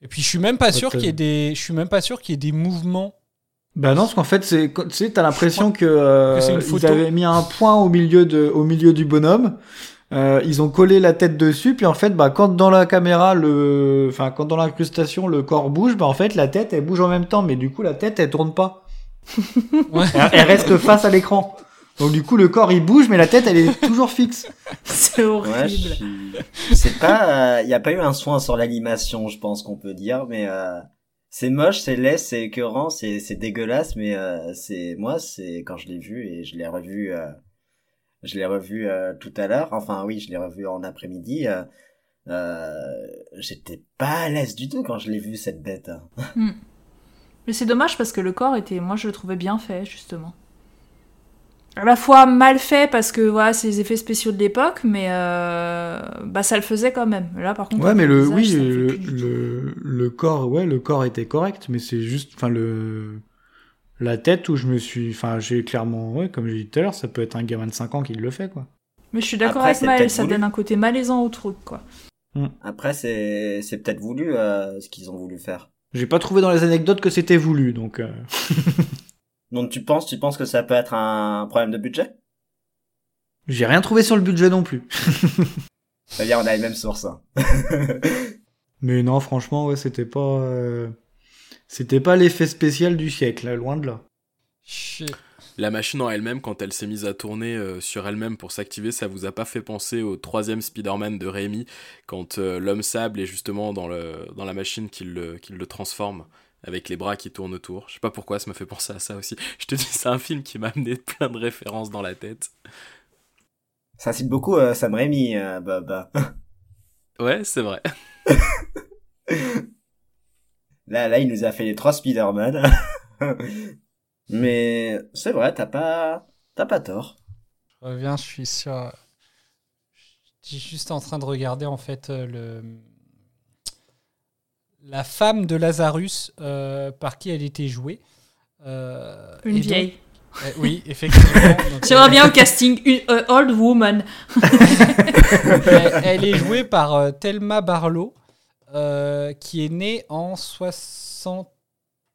Et puis je suis même pas sûr qu'il y ait des. Je suis même pas sûr qu'il y ait des mouvements. Bah non, parce qu'en fait, c'est, tu sais, t'as l'impression que, euh, que c'est une ils photo. avaient mis un point au milieu de, au milieu du bonhomme. Euh, ils ont collé la tête dessus, puis en fait, bah, quand dans la caméra, le, enfin, quand dans l'incrustation, le corps bouge, bah, en fait, la tête, elle bouge en même temps, mais du coup, la tête, elle tourne pas. Ouais. Elle, elle reste face à l'écran. Donc, du coup, le corps, il bouge, mais la tête, elle est toujours fixe. C'est horrible. Ouais, je suis- c'est pas, il y a pas eu un soin sur l'animation, je pense qu'on peut dire, mais euh, c'est moche, c'est laid, c'est écœurant, c'est c'est dégueulasse, mais euh, c'est moi, c'est quand je l'ai vu et je l'ai revu, euh, je l'ai revu euh, tout à l'heure. Enfin oui, je l'ai revu en après-midi. Euh, euh, J'étais pas à l'aise du tout quand je l'ai vu cette bête. Mais c'est dommage parce que le corps était, moi je le trouvais bien fait justement. À la fois mal fait parce que voilà, c'est les effets spéciaux de l'époque, mais euh, bah ça le faisait quand même. Là par contre, Ouais, mais le, visage, oui, le le, le corps, ouais, le corps était correct, mais c'est juste, enfin, le, la tête où je me suis, enfin, j'ai clairement, ouais, comme j'ai dit tout à l'heure, ça peut être un gamin de 5 ans qui le fait, quoi. Mais je suis d'accord Après, avec Maël, ça voulu. donne un côté malaisant au truc quoi. Après, c'est c'est peut-être voulu euh, ce qu'ils ont voulu faire. J'ai pas trouvé dans les anecdotes que c'était voulu, donc, euh, Donc tu penses, tu penses que ça peut être un problème de budget? J'ai rien trouvé sur le budget non plus. C'est-à-dire, on a les mêmes sources. hein. Mais non, franchement, ouais, c'était pas, euh, c'était pas l'effet spécial du siècle, là, loin de là. Shit. La machine en elle-même, quand elle s'est mise à tourner euh, sur elle-même pour s'activer, ça vous a pas fait penser au troisième Spider-Man de Raimi, quand euh, l'homme sable est justement dans, le, dans la machine qui le, qui le transforme, avec les bras qui tournent autour. Je sais pas pourquoi, ça m'a fait penser à ça aussi. Je te dis, c'est un film qui m'a amené plein de références dans la tête. Ça cite beaucoup euh, Sam Raimi, euh, Bob. Ouais, c'est vrai. Là, là, il nous a fait les trois Spider-Man. Mais c'est vrai, t'as pas, t'as pas tort. Je reviens, je suis sur. Je suis juste en train de regarder en fait euh, le. La femme de Lazarus, euh, par qui elle était jouée. Euh, Une donc- vieille. Euh, oui, effectivement. J'aimerais euh, bien au casting une old woman. elle, elle est jouée par euh, Thelma Barlow, euh, qui est née en 60.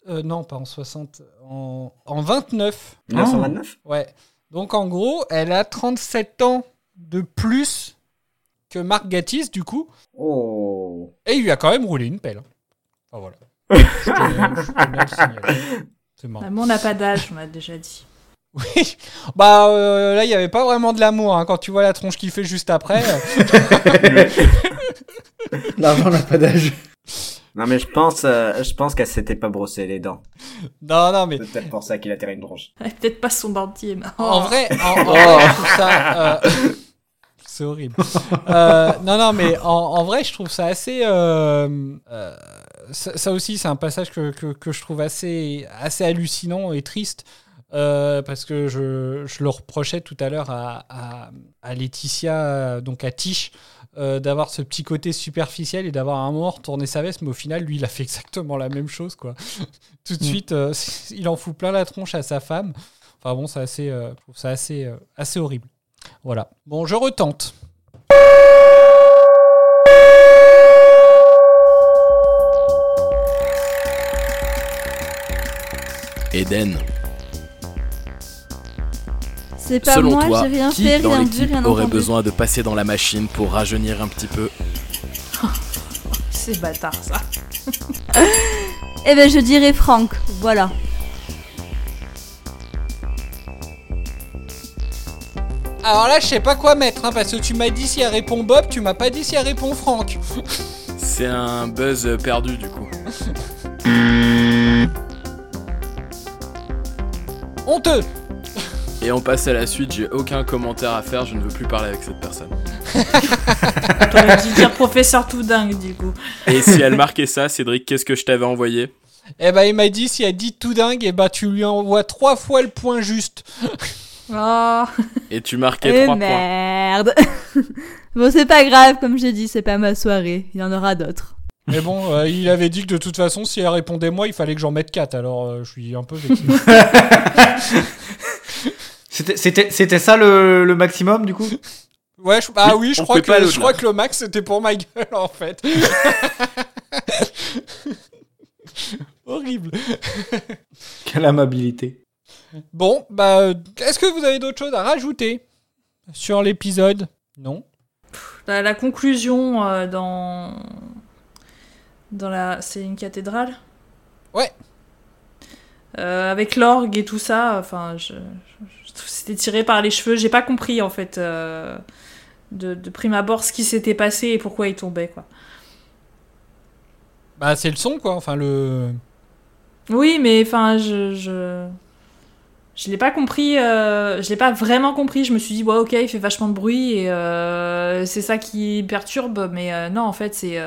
euh, non, pas en 60. En, en 29. 1929 Ouais. Donc en gros, elle a 37 ans de plus que Mark Gatiss, du coup. Oh. Et il lui a quand même roulé une pelle. Enfin voilà. C'est marrant. L'amour n'a pas d'âge, on l'a déjà dit. Oui. Bah euh, là, il n'y avait pas vraiment de l'amour. hein, quand tu vois la tronche qu'il fait juste après. L'argent n'a pas d'âge. Non, mais je pense, euh, je pense qu'elle s'était pas brossé les dents. non, non, mais C'est peut-être pour ça qu'il a terré une tronche. Peut-être pas son dentier, mais... En vrai, en, en vrai, je trouve ça. euh, C'est horrible. Euh, non, non, mais en, en vrai, je trouve ça assez. euh, euh, ça, ça aussi, c'est un passage que, que, que je trouve assez, assez hallucinant et triste. euh, parce que je, je le reprochais tout à l'heure à, à, à Laetitia, donc à Tish, euh, d'avoir ce petit côté superficiel et d'avoir un moment retourné sa veste, mais au final, lui, il a fait exactement la même chose, quoi. tout de Mm. suite, euh, il en fout plein la tronche à sa femme. Enfin bon, c'est assez, euh, je trouve ça assez, euh, assez horrible. Voilà. Bon, je retente. Eden. C'est pas Selon moi, toi, j'ai rien qui fait, dans l'équipe rien aurait entendu. besoin de passer dans la machine pour rajeunir un petit peu C'est bâtard ça. Eh ben je dirais Franck, voilà. Alors là, je sais pas quoi mettre, hein, parce que tu m'as dit si elle répond Bob, tu m'as pas dit si elle répond Franck. C'est un buzz euh, perdu du coup. Honteux Et on passe à la suite, j'ai aucun commentaire à faire, je ne veux plus parler avec cette personne. T'aurais dû dire professeur tout dingue du coup. Et si elle marquait ça, Cédric, qu'est-ce que je t'avais envoyé? Eh ben, il m'a dit si elle dit tout dingue, eh ben, tu lui envoies trois fois le point juste. Oh. Et tu marquais Eh 3 points. merde. bon, c'est pas grave, comme j'ai dit, c'est pas ma soirée. Il y en aura d'autres. Mais bon, euh, il avait dit que de toute façon, si elle répondait moi, il fallait que j'en mette 4, alors euh, je suis un peu vexé. C'était- C'était c'était ça le, le maximum du coup? Ouais, je- ah oui, je on crois, que, je crois que le max c'était pour ma gueule en fait. Horrible. Quelle amabilité. Bon, bah, euh, est-ce que vous avez d'autres choses à rajouter sur l'épisode? Non La, la conclusion euh, dans dans la c'est une cathédrale? Ouais. Euh, avec l'orgue et tout ça, enfin, je, je- c'était tiré par les cheveux. J'ai pas compris en fait euh, de, de prime abord ce qui s'était passé et pourquoi il tombait quoi. Bah, c'est le son quoi, enfin le. Oui, mais enfin, je. Je, je l'ai pas compris. euh, je l'ai pas vraiment compris. Je me suis dit, ouais, ok, il fait vachement de bruit et euh, c'est ça qui perturbe. Mais non, en fait, c'est.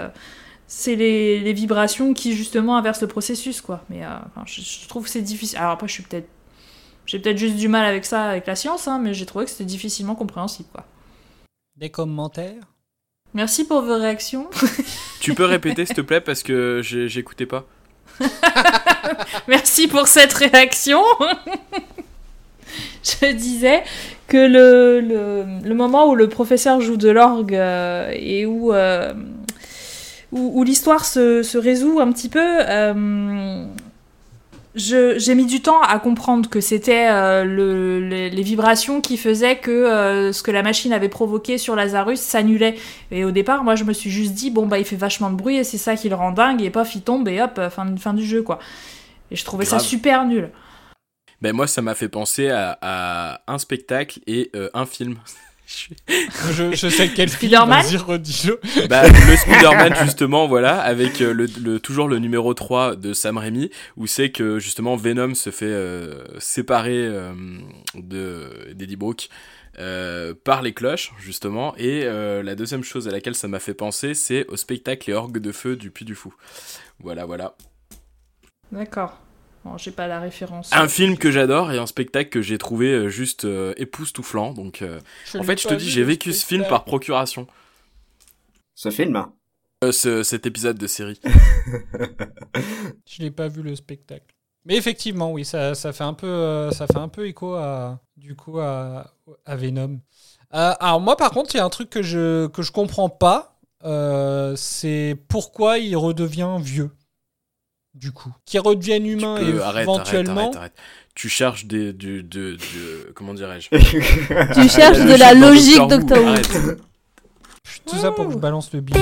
c'est les, les vibrations qui justement inversent le processus, quoi. Mais enfin, je, je trouve que c'est difficile. Alors après, je suis peut-être. J'ai peut-être juste du mal avec ça, avec la science, hein, mais j'ai trouvé que c'était difficilement compréhensible, quoi. Des commentaires? Merci pour vos réactions. Tu peux répéter s'il te plaît parce que j'écoutais pas. Merci pour cette réaction. Je disais que le, le, le moment où le professeur joue de l'orgue euh, et où, euh, où, où l'histoire se, se résout un petit peu, euh, j'ai mis du temps à comprendre que c'était euh, le- les, les vibrations qui faisaient que euh, ce que la machine avait provoqué sur Lazarus s'annulait. Et au départ, moi, je me suis juste dit, bon, bah, il fait vachement de bruit et c'est ça qui le rend dingue, et paf, il tombe et hop, fin, fin du jeu, quoi. Et je trouvais ça super nul. Ben moi ça m'a fait penser à, à un spectacle et euh, un film. Je, je sais quel Spider-Man. Bah, le Spider-Man justement voilà avec euh, le, le- toujours le numéro 3 de Sam Raimi où c'est que justement Venom se fait euh, séparer euh, de d'Eddie Brooke euh, par les cloches justement et euh, la deuxième chose à laquelle ça m'a fait penser c'est au spectacle Les Orgues de Feu du Puy du Fou. Voilà voilà. D'accord. Bon, j'ai pas la référence. Un film que j'adore et un spectacle que j'ai trouvé euh, juste euh, époustouflant donc euh, en fait je te dis j'ai vécu ce film par procuration. Ce film Euh, ce- cet épisode de série. Je n'ai pas vu le spectacle. Mais effectivement, oui, ça, ça fait un peu, euh, ça fait un peu écho à, du coup, à, à Venom. Euh, alors moi, par contre, il y a un truc que je que je comprends pas. euh, c'est pourquoi il redevient vieux. Du coup, qu'il redevienne humain Euh, et arrête, éventuellement. arrête, arrête, arrête. Tu cherches des, du, de, de- comment dirais-je Tu cherches de la logique. Doctor Who. Tout ça pour que je balance le bingo.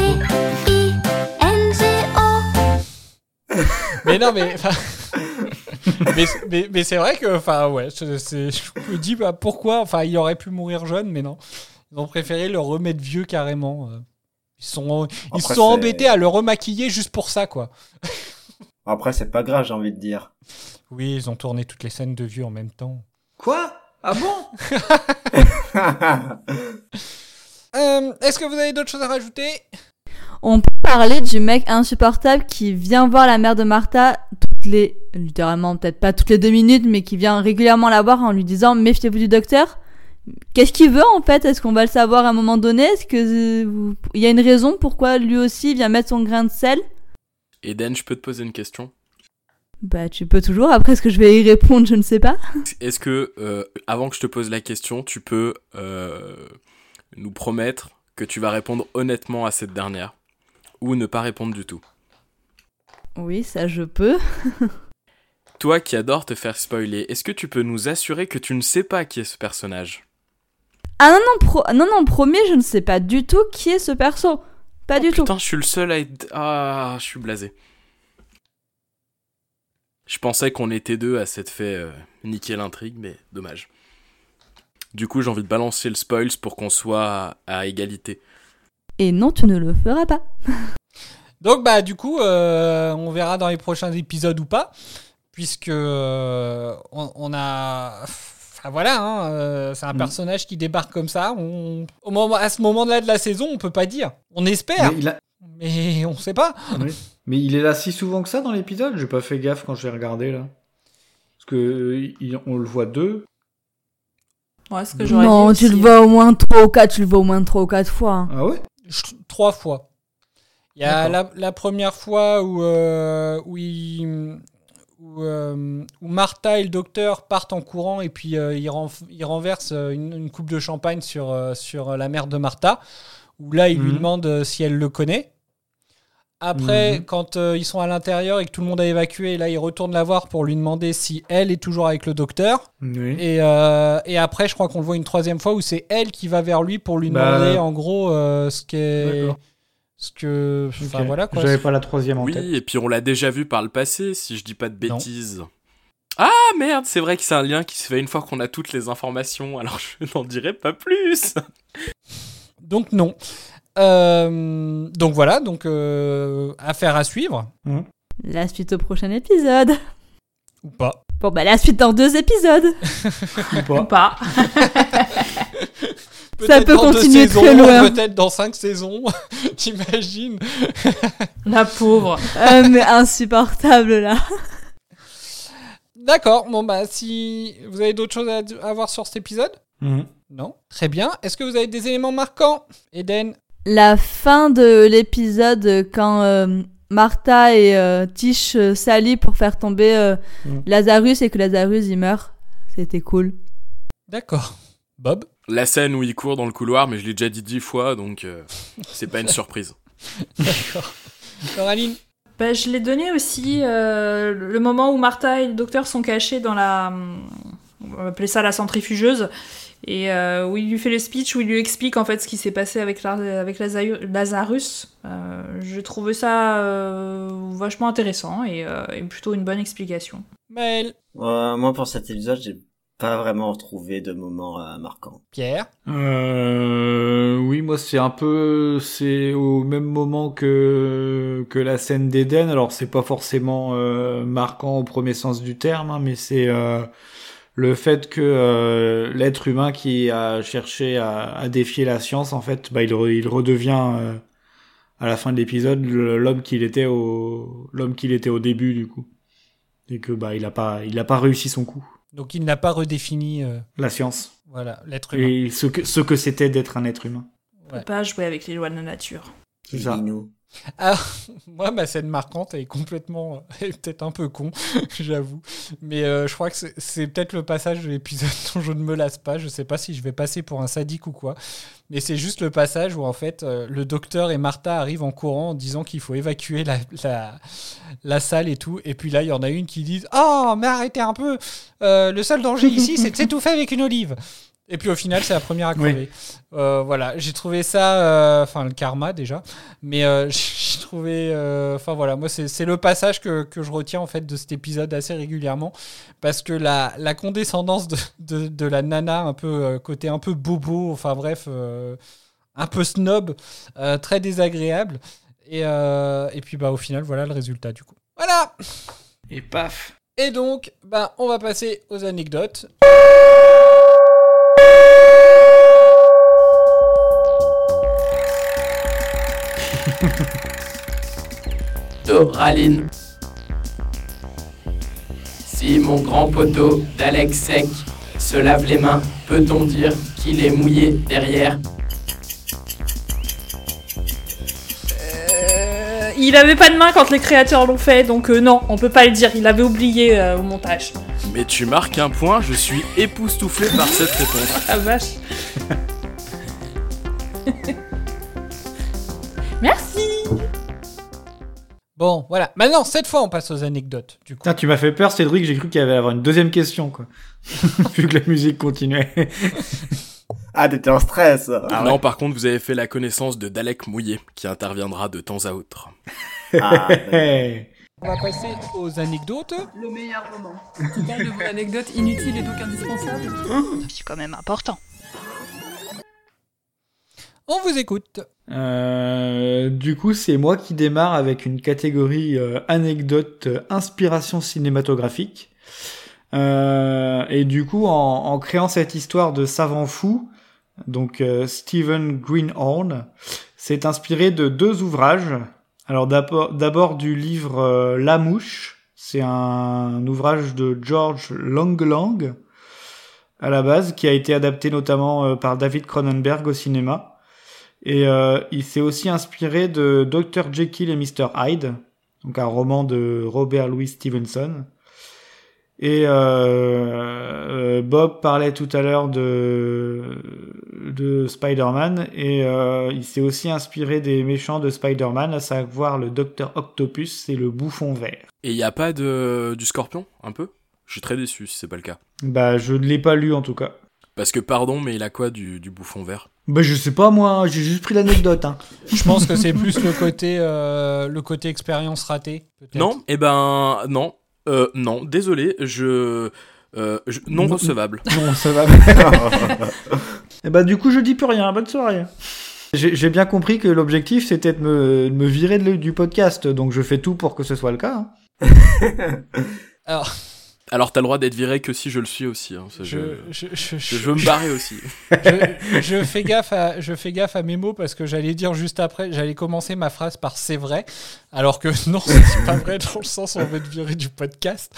mais non, mais. mais mais, mais c'est vrai que, enfin, ouais, je, c'est- je me dis bah, pourquoi. Enfin, il aurait pu mourir jeune, mais non. Ils ont préféré le remettre vieux carrément. euh. Ils sont, ils Après, sont embêtés à le remaquiller juste pour ça, quoi. Après, c'est pas grave, j'ai envie de dire. Oui, ils ont tourné toutes les scènes de vieux en même temps. Quoi? Ah bon? Euh, Est-ce que vous avez d'autres choses à rajouter? On peut parler du mec insupportable qui vient voir la mère de Martha toutes les, littéralement peut-être pas toutes les deux minutes, mais qui vient régulièrement la voir en lui disant méfiez-vous du docteur. Qu'est-ce qu'il veut en fait? Est-ce qu'on va le savoir à un moment donné? Est-ce que euh, il y a une raison pourquoi lui aussi vient mettre son grain de sel? Eden, je peux te poser une question? Bah tu peux toujours. Après est-ce que je vais y répondre? Je ne sais pas. Est-ce que, euh, avant que je te pose la question, tu peux euh, nous promettre que tu vas répondre honnêtement à cette dernière Ou ne pas répondre du tout? Oui, ça je peux. toi qui adore te faire spoiler, est-ce que tu peux nous assurer que tu ne sais pas qui est ce personnage? Ah non, non, pro- non, non, promis, je ne sais pas du tout qui est ce perso. Pas du tout. Putain, je suis le seul à être. Ah, je suis blasé. Je pensais qu'on était deux à s'être fait euh, niquer l'intrigue, mais dommage. Du coup, j'ai envie de balancer le spoils pour qu'on soit à, à égalité. Et non, tu ne le feras pas. Donc bah du coup, euh, on verra dans les prochains épisodes ou pas, puisque euh, on, on a, enfin voilà, hein, euh, c'est un Mm. personnage qui débarque comme ça. On, au moment, à ce moment-là de la saison, on peut pas dire. On espère, Mais il, a- mais on sait pas. oui. Mais il est là si souvent que ça dans l'épisode? J'ai pas fait gaffe quand j'ai regardé là. Parce que il- on le voit deux. Ouais, ce que j'aurais Non, dit tu le vois au moins 3 ou 4, tu le vois au moins 3 ou 4 fois. hein. Ah ouais? Je- Trois fois. Il y a la, la première fois où, euh, où, il- où, euh, où Martha et le docteur partent en courant et puis euh, ils, renversent euh, une, une coupe de champagne sur, euh, sur la mère de Martha, où là il lui Mhm. demande si elle le connaît. Après, Mhm. quand ils sont à l'intérieur et que tout le monde a évacué, là ils retournent la voir pour lui demander si elle est toujours avec le docteur. Oui. Et, et après, je crois qu'on le voit une troisième fois où c'est elle qui va vers lui pour lui Bah, demander en gros ce qu'est. D'accord. Ce que. Enfin voilà quoi. J'avais pas la troisième en Oui, tête. et puis on l'a déjà vu par le passé, si je dis pas de bêtises. Ah merde, c'est vrai que c'est un lien qui se fait une fois qu'on a toutes les informations, alors je n'en dirai pas plus. Donc non. Euh, donc voilà, donc euh, affaire à suivre. La suite au prochain épisode. Ou pas. Bon, bah la suite dans deux épisodes. Ou pas. Ça Peut-être peut dans deux continuer saisons, très loin. Peut-être dans cinq saisons. T'imagines La pauvre. Euh, mais insupportable là. D'accord. Bon bah si vous avez d'autres choses à, à voir sur cet épisode. Mhm. Non. Très bien. Est-ce que vous avez des éléments marquants, Eden? La fin de l'épisode quand euh, Martha et euh, Tish s'allient pour faire tomber euh, Mm. Lazarus et que Lazarus il meurt. C'était cool. D'accord. Bob? La scène où il court dans le couloir, mais je l'ai déjà dit dix fois, donc euh, c'est pas une surprise. D'accord. Coraline Bah, je l'ai donné aussi euh, le moment où Martha et le docteur sont cachés dans la. On va appeler ça la centrifugeuse. Et euh, où il lui fait le speech, où il lui explique en fait ce qui s'est passé avec, la- avec Lazarus. Euh, je trouvais ça euh, vachement intéressant et, euh, et plutôt une bonne explication. Maël Euh, moi, pour cet épisode, j'ai pas vraiment retrouvé de moment euh, marquant. Pierre? Euh, oui, moi c'est un peu, c'est au même moment que que la scène d'Eden. Alors c'est pas forcément euh, marquant au premier sens du terme, hein, mais c'est euh, le fait que euh, l'être humain qui a cherché à, à défier la science, en fait, bah il, re- il redevient euh, à la fin de l'épisode l'homme qu'il était au l'homme qu'il était au début du coup, et que bah il a pas il a pas réussi son coup. Donc il n'a pas redéfini euh, La science voilà, l'être humain. et ce que ce que c'était d'être un être humain. On peut pas jouer avec les lois de la nature. C'est ça. Ah, moi, ma scène marquante, est complètement. Est peut-être un peu con, j'avoue. Mais euh, je crois que c'est- peut-être le passage de l'épisode dont je ne me lasse pas. Je sais pas si je vais passer pour un sadique ou quoi. Mais c'est juste le passage où, en fait, euh, le docteur et Martha arrivent en courant en disant qu'il faut évacuer la, la, la salle et tout. Et puis là, il y en a une qui dit Oh, mais arrêtez un peu Euh, Le seul danger ici, c'est de s'étouffer avec une olive. Et puis au final, c'est la première à crever. Euh, voilà, j'ai trouvé ça, euh, enfin le karma déjà, mais euh, j'ai trouvé, euh, enfin voilà, moi c'est c'est le passage que, que je retiens en fait de cet épisode assez régulièrement, parce que la, la condescendance de, de, de la nana, un peu côté un peu bobo, enfin bref, euh, un peu snob, euh, très désagréable, et, euh, et puis bah au final voilà le résultat du coup. Voilà. Et paf. Et donc, bah on va passer aux anecdotes. Doraline. Si mon grand poteau d'Alex Sec se lave les mains, peut-on dire qu'il est mouillé derrière? Euh, il avait pas de main quand les créateurs l'ont fait, donc euh, non, on peut pas le dire. Il avait oublié euh, au montage. Mais tu marques un point, je suis époustouflé par cette réponse. Ah vache. Bon, voilà. Maintenant, cette fois, on passe aux anecdotes. Du coup. Putain, tu m'as fait peur, Cédric. J'ai cru qu'il y avait avoir une deuxième question, quoi. Vu que la musique continuait. Ah, t'étais en stress. Ah non, par contre, vous avez fait la connaissance de Dalek Mouillé, qui interviendra de temps à autre. Ah, On va passer aux anecdotes. Le meilleur moment. Tu parles de vos anecdotes inutiles et donc indispensables C'est quand même important. On vous écoute. Euh, du coup, c'est moi qui démarre avec une catégorie euh, anecdote euh, inspiration cinématographique. Euh, et du coup, en, créant cette histoire de savant fou, donc Stephen Greenhorn s'est inspiré de deux ouvrages. Alors d'abord du livre La Mouche, c'est un ouvrage de George Langlang à la base, qui a été adapté notamment par David Cronenberg au cinéma. Et euh, il s'est aussi inspiré de Dr. Jekyll et Mr. Hyde, donc un roman de Robert Louis Stevenson. Et euh, euh, Bob parlait tout à l'heure de, de Spider-Man, et euh, il s'est aussi inspiré des méchants de Spider-Man, à savoir le Dr. Octopus et le Bouffon Vert. Et il y a pas de du Scorpion, un peu? Je suis très déçu si c'est pas le cas. Bah, je ne l'ai pas lu en tout cas. Parce que pardon, mais il a quoi du, du bouffon vert? Bah, je sais pas moi, j'ai juste pris l'anecdote. Hein. Je pense que c'est plus le côté, euh, le côté expérience ratée. peut-être. Non, eh ben non, euh, non, désolé, je, euh, je- non recevable. Non, va. Et bah, du coup, je dis plus rien. Bonne soirée. J'ai bien compris que l'objectif c'était de me, de me virer de du podcast, donc je fais tout pour que ce soit le cas. hein. Alors, Alors t'as le droit d'être viré que si je le suis aussi. hein, je, je, je, je, je veux me barrer aussi. je, je fais gaffe à, je fais gaffe à mes mots parce que j'allais dire juste après, j'allais commencer ma phrase par c'est vrai, alors que non, c'est pas vrai dans le sens où on veut te virer du podcast.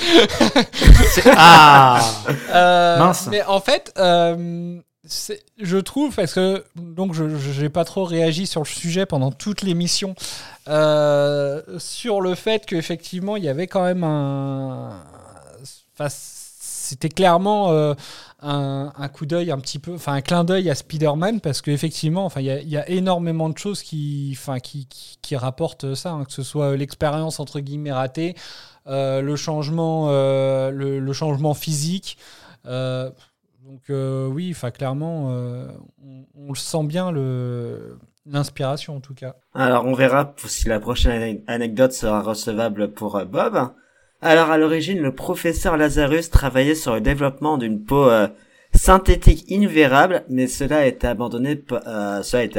Ah Euh, Mince. Mais en fait, euh, je trouve parce que donc je j'ai pas trop réagi sur le sujet pendant toute l'émission euh, sur le fait qu'effectivement il y avait quand même un, c'était clairement euh, un, un coup d'œil un petit peu, enfin un clin d'œil à Spider-Man parce qu'effectivement, il y a, énormément de choses qui, qui, qui, rapportent ça, hein, que ce soit l'expérience entre guillemets ratée, euh, le changement, euh, le, changement physique. euh, donc euh, oui, enfin clairement, euh, on, on le sent bien le l'inspiration en tout cas. Alors on verra si la prochaine ane- anecdote sera recevable pour euh, Bob. Alors à l'origine, le professeur Lazarus travaillait sur le développement d'une peau euh, synthétique invérable, mais cela a été abandonné, euh, cela a été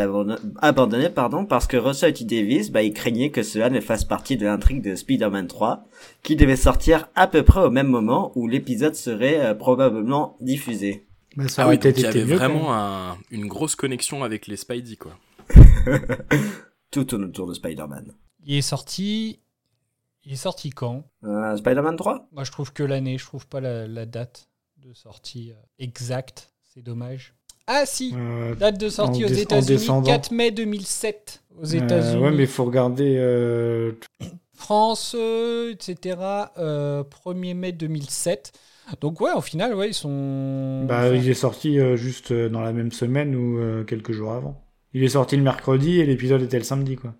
abandonné, pardon, parce que Russell T. Davis, bah, il craignait que cela ne fasse partie de l'intrigue de Spider-Man 3, qui devait sortir à peu près au même moment où l'épisode serait euh, probablement diffusé. Bah, ça Ah aurait oui, donc il y été avait vraiment un- une grosse connexion avec les Spidey quoi. Tout tourne autour de Spider-Man. Il est sorti, il est sorti quand? Euh, Spider-Man 3 Moi je trouve que l'année, je trouve pas la, la date de sortie euh, exacte, c'est dommage. Ah si, Euh, date de sortie aux États-Unis, descendant. 4 mai 2007 aux Euh, États-Unis. ouais, mais il faut regarder. euh, France, euh, etc. euh, 1er mai 2007. Donc ouais, au final, ouais, ils sont. Bah, enfin, il est sorti euh, juste dans la même semaine ou euh, quelques jours avant. Il est sorti le mercredi et l'épisode était le samedi, quoi.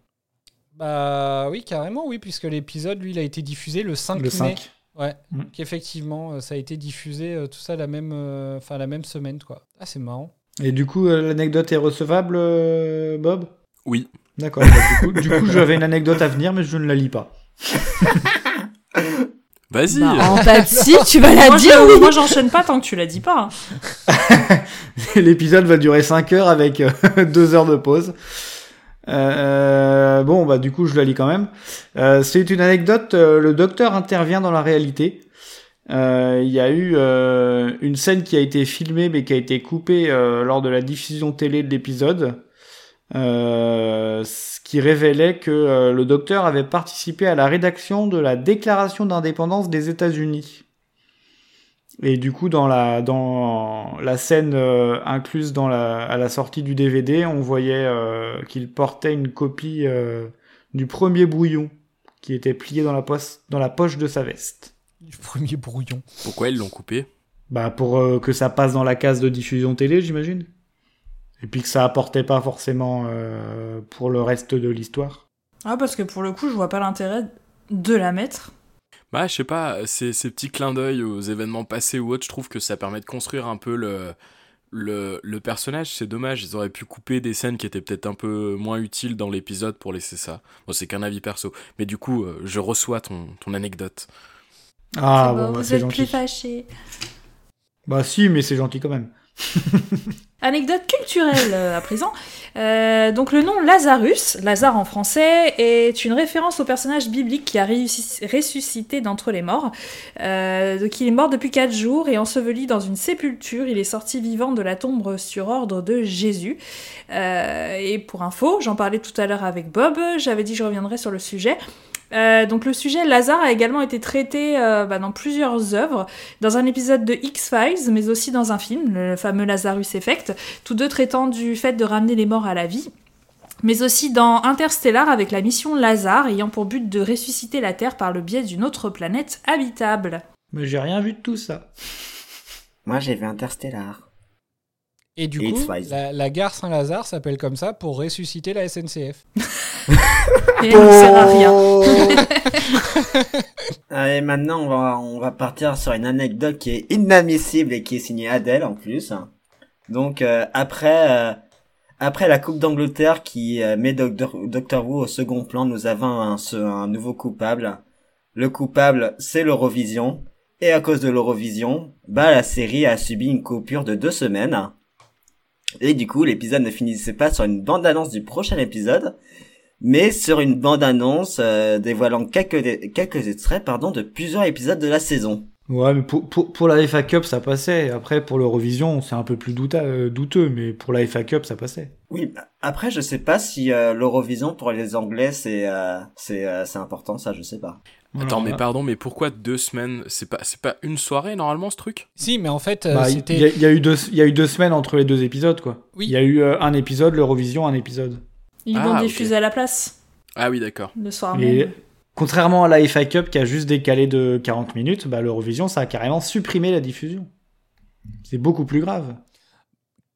Bah oui, carrément, oui, puisque l'épisode, lui, il a été diffusé le 5 Le mai. 5. Ouais, Mm. donc effectivement, euh, ça a été diffusé euh, tout ça la même, euh, enfin la même semaine, quoi. Ah, c'est marrant. Et du coup, euh, l'anecdote est recevable, euh, Bob? Oui. D'accord. bah, du coup, j'avais une anecdote à venir, mais je ne la lis pas. Vas-y. Bah, en fait, si, tu vas la moi, dire, je- oui. Moi, j'enchaîne pas tant que tu la dis pas. L'épisode va durer 5 heures avec 2 heures de pause. Euh, bon, bah du coup, je la lis quand même. Euh, c'est une anecdote. euh, le docteur intervient dans la réalité. Il y a eu une scène qui a été filmée mais qui a été coupée lors de la diffusion télé de l'épisode, ce qui révélait que le docteur avait participé à la rédaction de la Déclaration d'indépendance des États-Unis. Et du coup, dans la dans la scène euh, incluse dans la à la sortie du DVD, on voyait euh, qu'il portait une copie euh, du premier brouillon qui était plié dans la poche dans la poche de sa veste. Du premier brouillon. Pourquoi ils l'ont coupé? Bah pour euh, que ça passe dans la case de diffusion télé, j'imagine. Et puis que ça apportait pas forcément euh, pour le reste de l'histoire. Ah, parce que pour le coup, je vois pas l'intérêt de la mettre. Bah, je sais pas, ces, ces petits clins d'œil aux événements passés ou autres, je trouve que ça permet de construire un peu le, le, le personnage. C'est dommage, ils auraient pu couper des scènes qui étaient peut-être un peu moins utiles dans l'épisode pour laisser ça. Bon, c'est qu'un avis perso. Mais du coup, euh, je reçois ton, ton anecdote. Ah, bon, bon, bah, vous êtes gentil. plus fâchés. Bah, si, mais c'est gentil quand même. Anecdote culturelle euh, à présent. Euh, donc le nom Lazarus, Lazare en français, est une référence au personnage biblique qui a ressuscité d'entre les morts. Euh, donc il est mort depuis 4 jours et enseveli dans une sépulture. Il est sorti vivant de la tombe sur ordre de Jésus. Euh, et pour info, j'en parlais tout à l'heure avec Bob, j'avais dit que je reviendrai sur le sujet. Euh, donc le sujet Lazare a également été traité euh, bah, dans plusieurs œuvres, dans un épisode de X-Files, mais aussi dans un film, le fameux Lazarus Effect, tous deux traitant du fait de ramener les morts à la vie. Mais aussi dans Interstellar avec la mission Lazare ayant pour but de ressusciter la Terre par le biais d'une autre planète habitable. Mais j'ai rien vu de tout ça. Moi, j'ai vu Interstellar. Et du Et coup, la, la gare Saint-Lazare s'appelle comme ça pour ressusciter la SNCF. Et elle ne sert à rien. Allez, maintenant, on va, on va partir sur une anecdote qui est inadmissible et qui est signée Adèle en plus. Donc, euh, après, euh, après la Coupe d'Angleterre qui euh, met Doctor, Doctor Who au second plan, nous avons un, ce- un nouveau coupable. Le coupable, c'est l'Eurovision. Et à cause de l'Eurovision, bah, la série a subi une coupure de deux semaines. Et du coup, l'épisode ne finissait pas sur une bande-annonce du prochain épisode, mais sur une bande-annonce euh, dévoilant quelques, quelques extraits pardon, de plusieurs épisodes de la saison. Ouais, mais pour, pour, pour la FA Cup, ça passait. Après, pour l'Eurovision, c'est un peu plus douta- euh, douteux, mais pour la FA Cup, ça passait. Oui, bah, après, je sais pas si euh, l'Eurovision pour les Anglais, c'est euh, c'est euh, c'est important, ça, je sais pas. Attends, mais pardon, mais pourquoi deux semaines? C'est pas, c'est pas une soirée normalement ce truc? Si, mais en fait, euh, Bah, il c'était. y, a- il y a eu deux, il y a eu deux semaines entre les deux épisodes, quoi. Oui. Il y a eu euh, un épisode, l'Eurovision, un épisode. Ils Ah, l'ont ok. diffusé à la place, Ah oui, d'accord. le soir Et même. contrairement à la FA Cup qui a juste décalé de 40 minutes, bah, l'Eurovision, ça a carrément supprimé la diffusion. C'est beaucoup plus grave.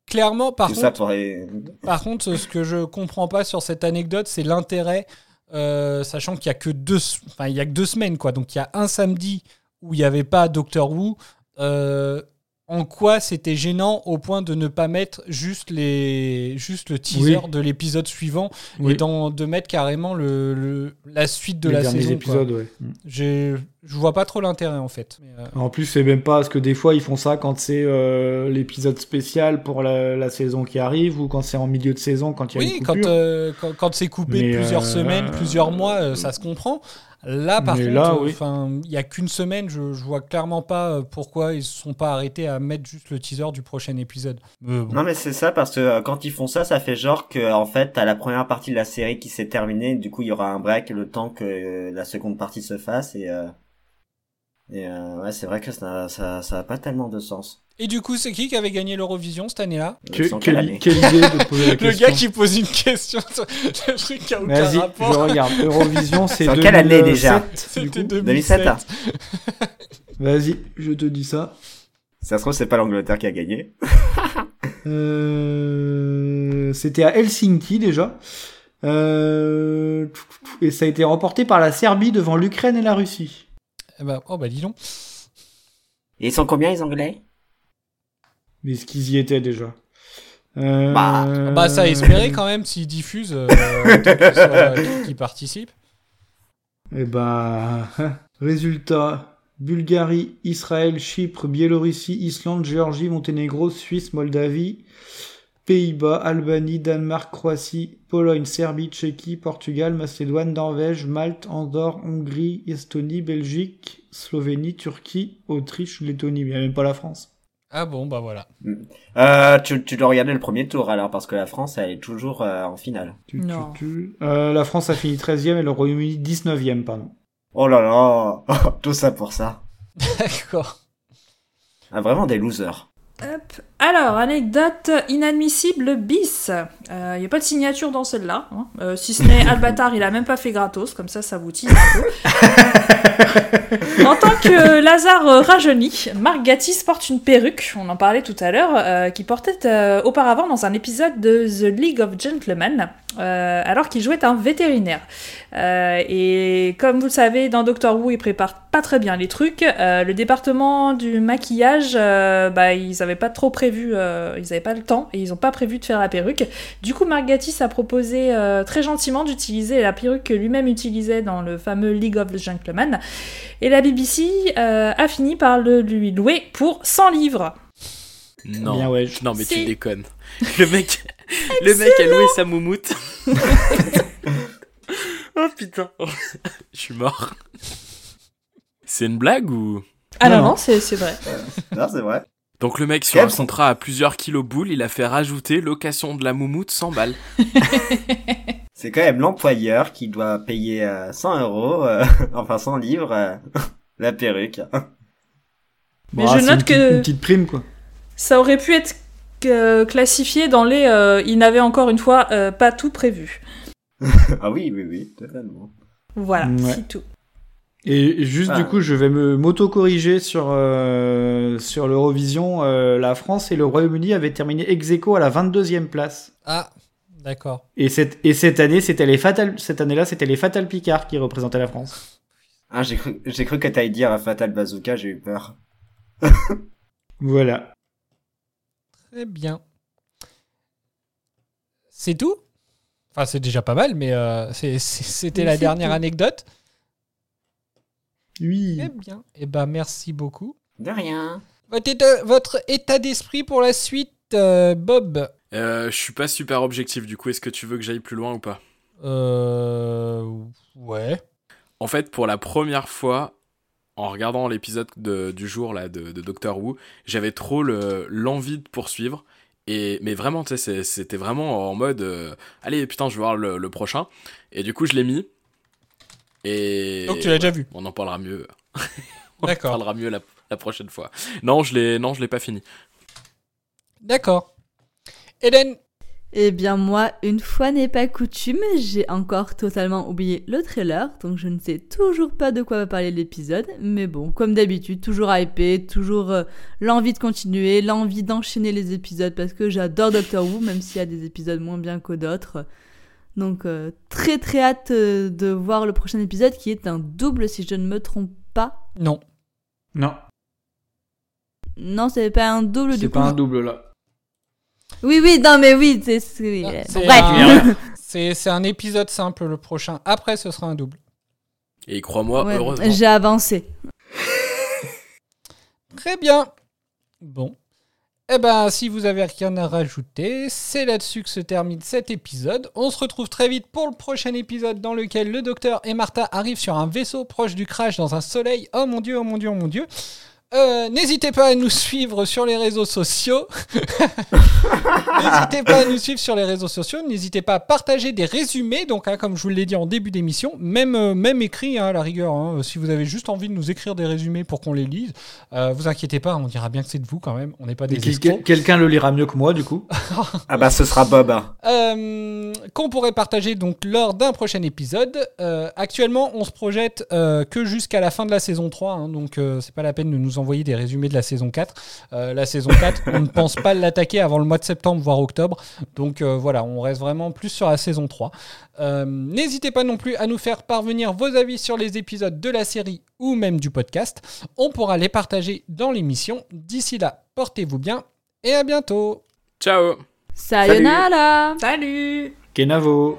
Clairement, par Tout contre, ça pour les... Par contre, ce que je comprends pas sur cette anecdote, c'est l'intérêt, euh, sachant qu'il y a que deux, enfin il y a que deux semaines quoi. Donc il y a un samedi où il n'y avait pas Doctor Who. euh, en quoi c'était gênant au point de ne pas mettre juste les, juste le teaser Oui. de l'épisode suivant Oui. et dans- de mettre carrément le, le- la suite de les la derniers saison. quoi. épisodes, ouais. Mm. Je vois pas trop l'intérêt en fait. Mais, euh, En plus, c'est même pas parce que des fois ils font ça quand c'est euh, l'épisode spécial pour la, la saison qui arrive ou quand c'est en milieu de saison quand il y a Oui, une quand, coupure. euh, quand, quand c'est coupé Mais, plusieurs euh, semaines, plusieurs mois, euh, ça se comprend. Là, par Mais contre, euh, oui. enfin, il y a qu'une semaine, je, vois clairement pas euh, pourquoi ils se sont pas arrêtés à mettre juste le teaser du prochain épisode. Bon. Non mais c'est ça parce que euh, quand ils font ça, ça fait genre que en fait t'as la première partie de la série qui s'est terminée, du coup il y aura un break le temps que euh, la seconde partie se fasse et euh, et euh, ouais c'est vrai que ça ça ça a pas tellement de sens. Et du coup, c'est qui qui avait gagné l'Eurovision cette année-là? Que- Sans quelle année quelle idée de poser la Le question. gars qui pose une question le truc qui a aucun Vas-y, je rapport. regarde. Eurovision, c'est 2007, quelle année déjà? C'était coup. 2007. 2007. Vas-y, je te dis ça. Ça se trouve c'est pas l'Angleterre qui a gagné. Euh, C'était à Helsinki déjà. Euh, Et ça a été remporté par la Serbie devant l'Ukraine et la Russie. Eh ben, oh bah dis donc. Et ils sont combien les Anglais? Mais ce qu'ils y étaient déjà. Euh, Bah, Bah ça a espéré quand même s'ils diffusent euh, qu'ils soient- qu'ils participent. Et bah, résultat Bulgarie, Israël, Chypre, Biélorussie, Islande, Géorgie, Monténégro, Suisse, Moldavie, Pays-Bas, Albanie, Danemark, Croatie, Pologne, Serbie, Tchéquie, Portugal, Macédoine, Norvège, Malte, Andorre, Hongrie, Estonie, Belgique, Slovénie, Turquie, Autriche, Lettonie. Mais il n'y a même pas la France. Ah bon, bah voilà. Euh, tu, tu dois regarder le premier tour alors parce que la France elle est toujours euh, en finale. Tu- Non. tu- tu- Euh, la France a fini 13e et le Royaume-Uni 19e, pardon. Oh là là, tout ça pour ça. D'accord. Ah, vraiment des losers. Hop. Alors, anecdote inadmissible bis. Il n'y a pas de signature dans celle-là. hein. Euh, si ce n'est Albatar, il a même pas fait gratos, comme ça, ça vous tease un peu. en tant que Lazare euh, rajeunit. Marc Gatiss porte une perruque, on en parlait tout à l'heure, euh, qui portait euh, auparavant dans un épisode de The League of Gentlemen, euh, alors qu'il jouait un vétérinaire. Euh, et comme vous le savez, dans Doctor Who, ils préparent pas très bien les trucs. Euh, le département du maquillage, euh, bah, ils avaient pas trop prévu, euh, ils avaient pas le temps et ils ont pas prévu de faire la perruque. Du coup, Marc Gatiss a proposé euh, très gentiment d'utiliser la perruque que lui-même utilisait dans le fameux League of Gentlemen. Et la BBC euh, a fini par le lui louer pour 100 livres. Non, Bien, ouais. non mais tu déconnes. Le mec, le mec a loué sa moumoute. oh putain, je suis mort. C'est une blague ou? Ah non, non, c'est c'est vrai. Non, c'est vrai. Donc le mec sur Quel un contrat à plusieurs kilos boules, il a fait rajouter location de la moumoute 100 balles. C'est quand même l'employeur qui doit payer euh, 100 euros, euh, enfin 100 livres, euh, la perruque. Mais Bon, je ah, note une petite- que- Une petite prime, quoi. Ça aurait pu être euh, classifié dans les. euh, il n'avait encore une fois euh, pas tout prévu. ah oui, oui, oui, totalement. Voilà, Ouais. c'est tout. Et juste Ah. du coup, je vais me m'auto-corriger sur euh, sur l'Eurovision. Euh, la France et le Royaume-Uni avaient terminé ex aequo à la 22e place. Ah, d'accord. Et cette et cette année, c'était les Fatal cette année-là, c'était les Fatal Picard qui représentaient la France. Ah, j'ai cru, j'ai cru que t'allais dire Fatal Bazooka, j'ai eu peur. Voilà. Très bien. C'est tout? Enfin, c'est déjà pas mal, mais euh, c'était la dernière tout. anecdote. Oui. Très bien. Eh ben, merci beaucoup. De rien. Votre état, votre état d'esprit pour la suite, euh, Bob Euh, je suis pas super objectif du coup, est-ce que tu veux que j'aille plus loin ou pas? Euh. Ouais. En fait, pour la première fois, en regardant l'épisode de- du jour là de, de Doctor Who, j'avais trop le- l'envie de poursuivre. Et, mais vraiment, tu sais, c'est- c'était vraiment en mode euh, allez, putain, je vais voir le, le prochain. Et du coup, je l'ai mis. Et. Donc, tu l'as déjà vu On en parlera mieux. on en D'accord. parlera mieux la, la prochaine fois. Non, je l'ai non, je l'ai pas fini. D'accord. Hélène Eh bien moi, une fois n'est pas coutume, j'ai encore totalement oublié le trailer, donc je ne sais toujours pas de quoi va parler l'épisode, mais bon, comme d'habitude, toujours hypé, toujours euh, l'envie de continuer, l'envie d'enchaîner les épisodes parce que j'adore Doctor Who, même s'il y a des épisodes moins bien que d'autres. Donc euh, très très hâte euh, de voir le prochain épisode qui est un double si je ne me trompe pas. Non. Non, Non, c'est pas un double c'est du pas coup. un double là. Oui oui, non mais oui, c'est c'est- c'est bref. un- C'est c'est un épisode simple le prochain. Après, ce sera un double. Et crois-moi, Ouais, heureusement. j'ai avancé. Très bien. Bon. Eh ben, si vous avez rien à rajouter, c'est là-dessus que se termine cet épisode. On se retrouve très vite pour le prochain épisode dans lequel le docteur et Martha arrivent sur un vaisseau proche du crash dans un soleil. Oh mon dieu, oh mon dieu, oh mon dieu. Euh, N'hésitez pas à nous suivre sur les réseaux sociaux. N'hésitez pas à nous suivre sur les réseaux sociaux. N'hésitez pas à partager des résumés. Donc, hein, comme je vous l'ai dit en début d'émission, même, euh, même écrit hein, à la rigueur. hein, si vous avez juste envie de nous écrire des résumés pour qu'on les lise, euh, vous inquiétez pas, on dira bien que c'est de vous quand même. On n'est pas des quel- escrocs. Quelqu'un le lira mieux que moi du coup? Ah bah, ce sera Bob. Euh, qu'on pourrait partager donc lors d'un prochain épisode. Euh, actuellement, on se projette euh, que jusqu'à la fin de la saison 3, hein, donc euh, c'est pas la peine de nous envoyer des résumés de la saison 4. Euh, la saison 4, on ne pense pas l'attaquer avant le mois de septembre, voire octobre. Donc euh, voilà, on reste vraiment plus sur la saison 3. Euh, N'hésitez pas non plus à nous faire parvenir vos avis sur les épisodes de la série ou même du podcast. On pourra les partager dans l'émission. D'ici là, portez-vous bien et à bientôt. Ciao Sayonara Salut Kenavo.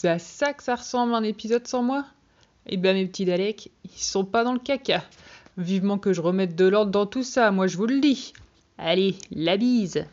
C'est à ça que ça ressemble un épisode sans moi? Eh ben mes petits Daleks, ils sont pas dans le caca. Vivement que je remette de l'ordre dans tout ça, moi je vous le dis. Allez, la bise